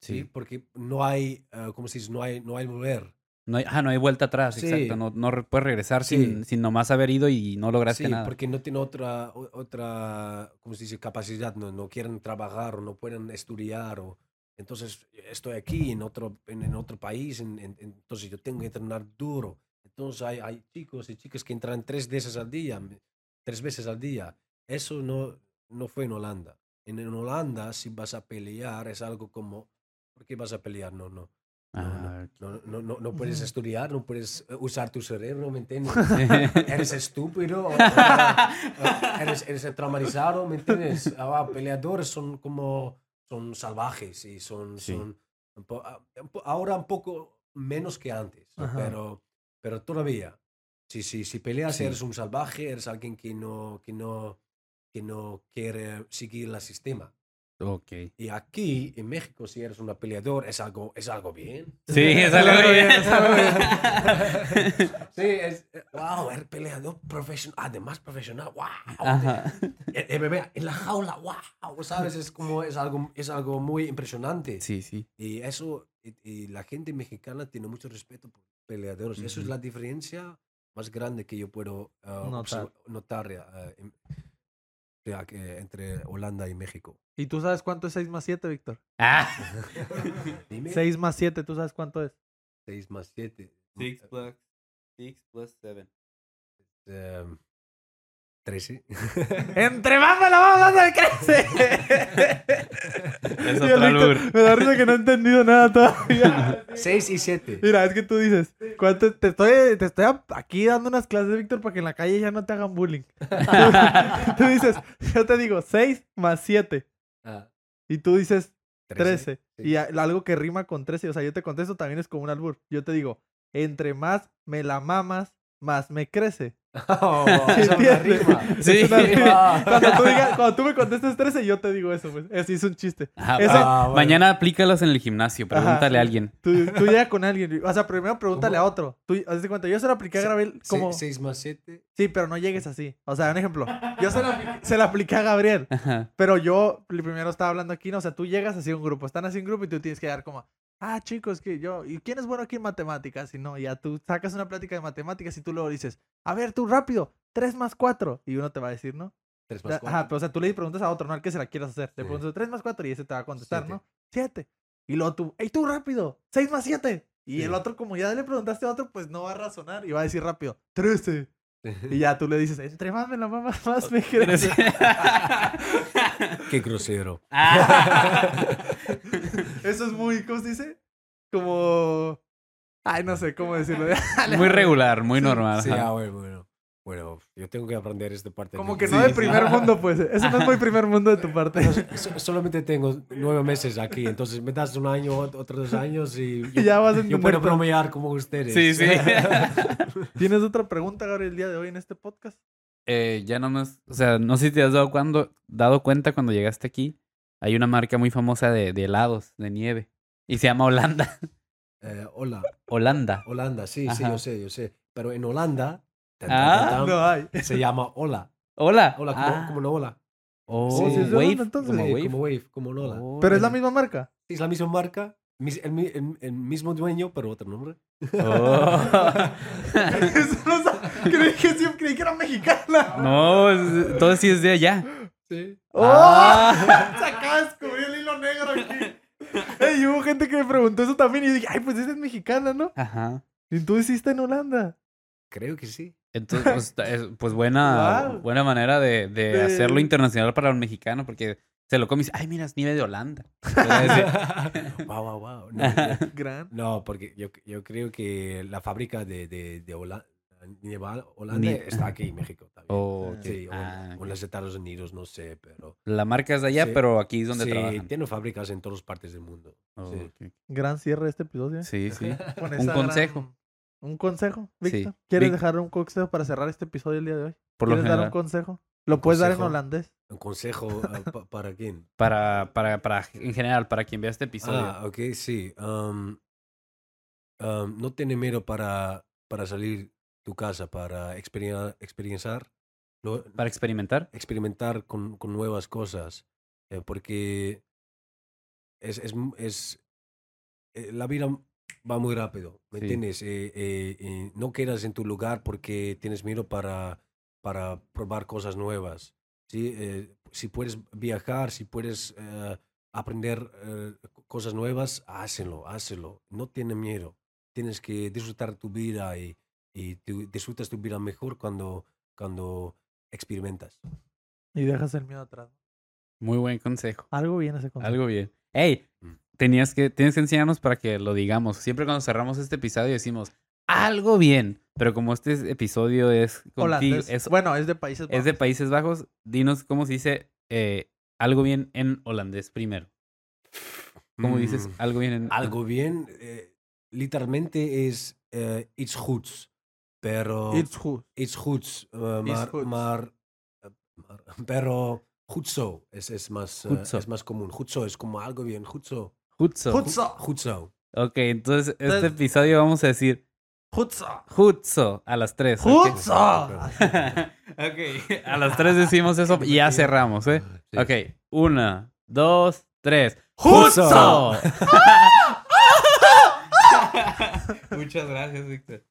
¿sí? Sí. Porque no hay, eh, ¿cómo se dice? No hay, no hay volver. No hay, ah, no hay vuelta atrás, Sí. exacto. No, no puedes regresar Sí. sin, sin nomás haber ido y no lograste Sí, nada. porque no tienen otra, otra, ¿cómo se dice? Capacidad, no, no quieren trabajar o no pueden estudiar o... Entonces, estoy aquí en otro, en, en otro país, en- en- entonces yo tengo que entrenar duro. Entonces, hay, hay chicos y chicas que entran tres veces al día, tres veces al día. Eso no, no fue en Holanda. En, en Holanda, si vas a pelear, es algo como, ¿por qué vas a pelear? No, no. No, no, Ah, no, no, no, no puedes estudiar, no puedes eh, usar tu cerebro, ¿me entiendes? [laughs] eres estúpido, o- o- eres, eres traumatizado, ¿me entiendes? Ah, peleadores son como, son salvajes y son, Sí. son ah, ahora un poco menos que antes. Ajá. pero, pero todavía, si, si, si peleas Sí. eres un salvaje, eres alguien que no, que no, que no quiere seguir el sistema. Ok. Y aquí, en México, si eres un peleador, es algo, es algo bien. Sí, [laughs] es algo bien. es algo bien. [laughs] Sí, es, eh, wow, eres peleador profesional, además profesional, wow. Ajá. Eh, eh, bebé, en la jaula, wow, ¿sabes? Es como, es algo, es algo muy impresionante. Sí, sí. Y eso, y, y la gente mexicana tiene mucho respeto por peleadores. Eso es la diferencia más grande que yo puedo ah, Notar. notar ah, en- que entre Holanda y México. ¿Y tú sabes cuánto es 6 más 7, Víctor? Ah. [laughs] [laughs] Dime. 6 más 7, ¿tú sabes cuánto es? 6 más 7. Six plus, six plus seven. 13. ¡Entre más me la vamos crece! Es Y el albur. Me da risa que no he entendido nada todavía. 6 y 7. Mira, es que tú dices, ¿cuánto te estoy, te estoy aquí dando unas clases, Víctor, para que en la calle ya no te hagan bullying. [laughs] Tú, dices, yo te digo 6 más 7. Y tú dices 13. Y a- algo que rima con 13. O sea, yo te contesto también es como un albur. Yo te digo, entre más me la mamas, más me crece. [laughs] Oh, ¿Sí esa es una entiendes? rima. Sí. Es una rima. Ah. [laughs] Cuando tú, digas- cuando tú me contestes 13, yo te digo eso, pues. Eso es un chiste. Eso- Ah, bueno. Mañana aplícalos en el gimnasio. Pregúntale a alguien. Tú, tú llega con alguien. O sea, primero pregúntale a otro. Tú, haz de cuenta, yo se lo apliqué a Gabriel como... 6 más 7. Sí, pero no llegues así. O sea, un ejemplo. Yo se lo, se lo apliqué a Gabriel. Ajá. Pero yo primero estaba hablando aquí, no, o sea, tú llegas así a un grupo, están así en grupo y tú tienes que dar como, ah, chicos, que yo, ¿y quién es bueno aquí en matemáticas? Y no, ya tú sacas una plática de matemáticas y tú luego dices, a ver, tú rápido, 3 más 4. Y uno te va a decir, ¿no? 3 Ya, más 4. Ajá, pero o sea, tú le preguntas a otro, no al que se la quieras hacer. Le Sí. preguntas 3 más 4 y ese te va a contestar, Siete. ¿no? 7. Y luego tú, ¡ey, tú rápido! 6 más 7. Y Sí. el otro, como ya le preguntaste a otro, pues no va a razonar y va a decir rápido, 13. Y ya tú le dices, entre más me [laughs] la mamas, más me crece. Qué grosero. [laughs] Ah. [laughs] Eso es muy, ¿cómo se dice? Como... Ay, no sé cómo decirlo. Muy regular, muy normal. Sí, ah, bueno, bueno. Bueno, yo tengo que aprender esta parte. Como que no de primer mundo, pues. [laughs] Eso no es muy primer mundo de tu parte. So- solamente tengo nueve meses aquí, entonces me das un año, ot- otros dos años y [laughs] yo, Y ya vas a yo puedo bromear como ustedes. Sí, sí. [laughs] ¿Tienes otra pregunta, Gabriel, el día de hoy en este podcast? Eh, ya no más, o sea, no sé si te has dado, cuando, dado cuenta cuando llegaste aquí. Hay una marca muy famosa de, de helados, de nieve. Y se llama Holanda. Eh, hola, Holanda. Holanda, sí, sí, yo sé, yo sé. Pero en Holanda tan, Ah, tan, tan, No hay. se llama hola. Hola. Hola, como, Ah. como una ola. Oh, Sí, sí, wave. Entonces. como Sí, wave. Como wave, como ola. Pero es la Oh. misma marca. Sí, es la misma marca, mis- el, mi- el- el mismo dueño, pero otro nombre. Oh. [laughs] No creí que siempre creí que era mexicana. no, es- entonces sí es de allá. Sí. ¡Oh! Ah. Se acaba de descubrir el hilo negro aquí. Ey, hubo gente que me preguntó eso también y yo dije, ay, pues esa es mexicana, ¿no? Ajá. Y tú hiciste en Holanda. Creo que sí. Entonces, pues, pues buena, Wow. buena manera de, de hacerlo internacional para el mexicano, porque se lo come y dice, ay, mira, es nieve de Holanda. Entonces, wow, wow, wow. No, yo- [laughs] Gran. no, porque yo, yo creo que la fábrica de, de, Holanda Ni- está aquí en [laughs] México también. Oh. Sí, o, en- Ah, o ok. en los Estados Unidos, no sé, pero... la marca es de allá, Sí. pero aquí es donde sí, trabajan. tienen fábricas en todas partes del mundo. Oh, sí. Gran cierre de este episodio. Sí, sí. [laughs] Un consejo. gran- Un consejo, Sí. Víctor. ¿Quieres Vic- dejar un consejo para cerrar este episodio el día de hoy? Por lo ¿Quieres dar un consejo? Lo puedes dar en holandés. Un consejo ah, pa- para quién. Para, para, para, en general, para quien vea este episodio. Ah, ok, sí. Um, um, no tiene miedo para, para salir tu casa, para experienciar, experienciar, lo- Para experimentar. experimentar con, con nuevas cosas, eh, porque es, es, m- es- eh, la vida va muy rápido, ¿me Sí. entiendes? Eh, eh, eh, no quedas en tu lugar porque tienes miedo para, para probar cosas nuevas. ¿sí? Eh, si puedes viajar, si puedes eh, aprender eh, co- cosas nuevas, hácelo, hácelo. No tiene miedo. Tienes que disfrutar tu vida y, y tú disfrutas tu vida mejor cuando, cuando experimentas. Y dejas el miedo atrás. Muy buen consejo. Algo bien ese consejo. Algo bien. Ey, Mm. Tenías que, tienes que enseñarnos para que lo digamos. Siempre cuando cerramos este episodio decimos algo bien. Pero como este episodio es contigo, Holandés. es, Bueno, es de Países Bajos. es de Países Bajos, dinos cómo se dice eh, algo bien en holandés primero. ¿Cómo dices Mm, algo bien en Algo bien, eh, literalmente es eh, iets goeds. Pero iets goeds, Iets maar, goeds. maar, eh, maar- pero goed zo es, es, más, es más común. Goed zo es como algo bien, goed zo. Hutso. Goed zo. Ok, entonces este Entonces- episodio vamos a decir Hutso. Hutso a las tres. ¿ok? Hutso. [laughs] ok, a las tres decimos eso y ya cerramos, ¿eh? Sí. Ok, una, dos, tres. ¡Hutso! [laughs] [laughs] Muchas gracias, Víctor.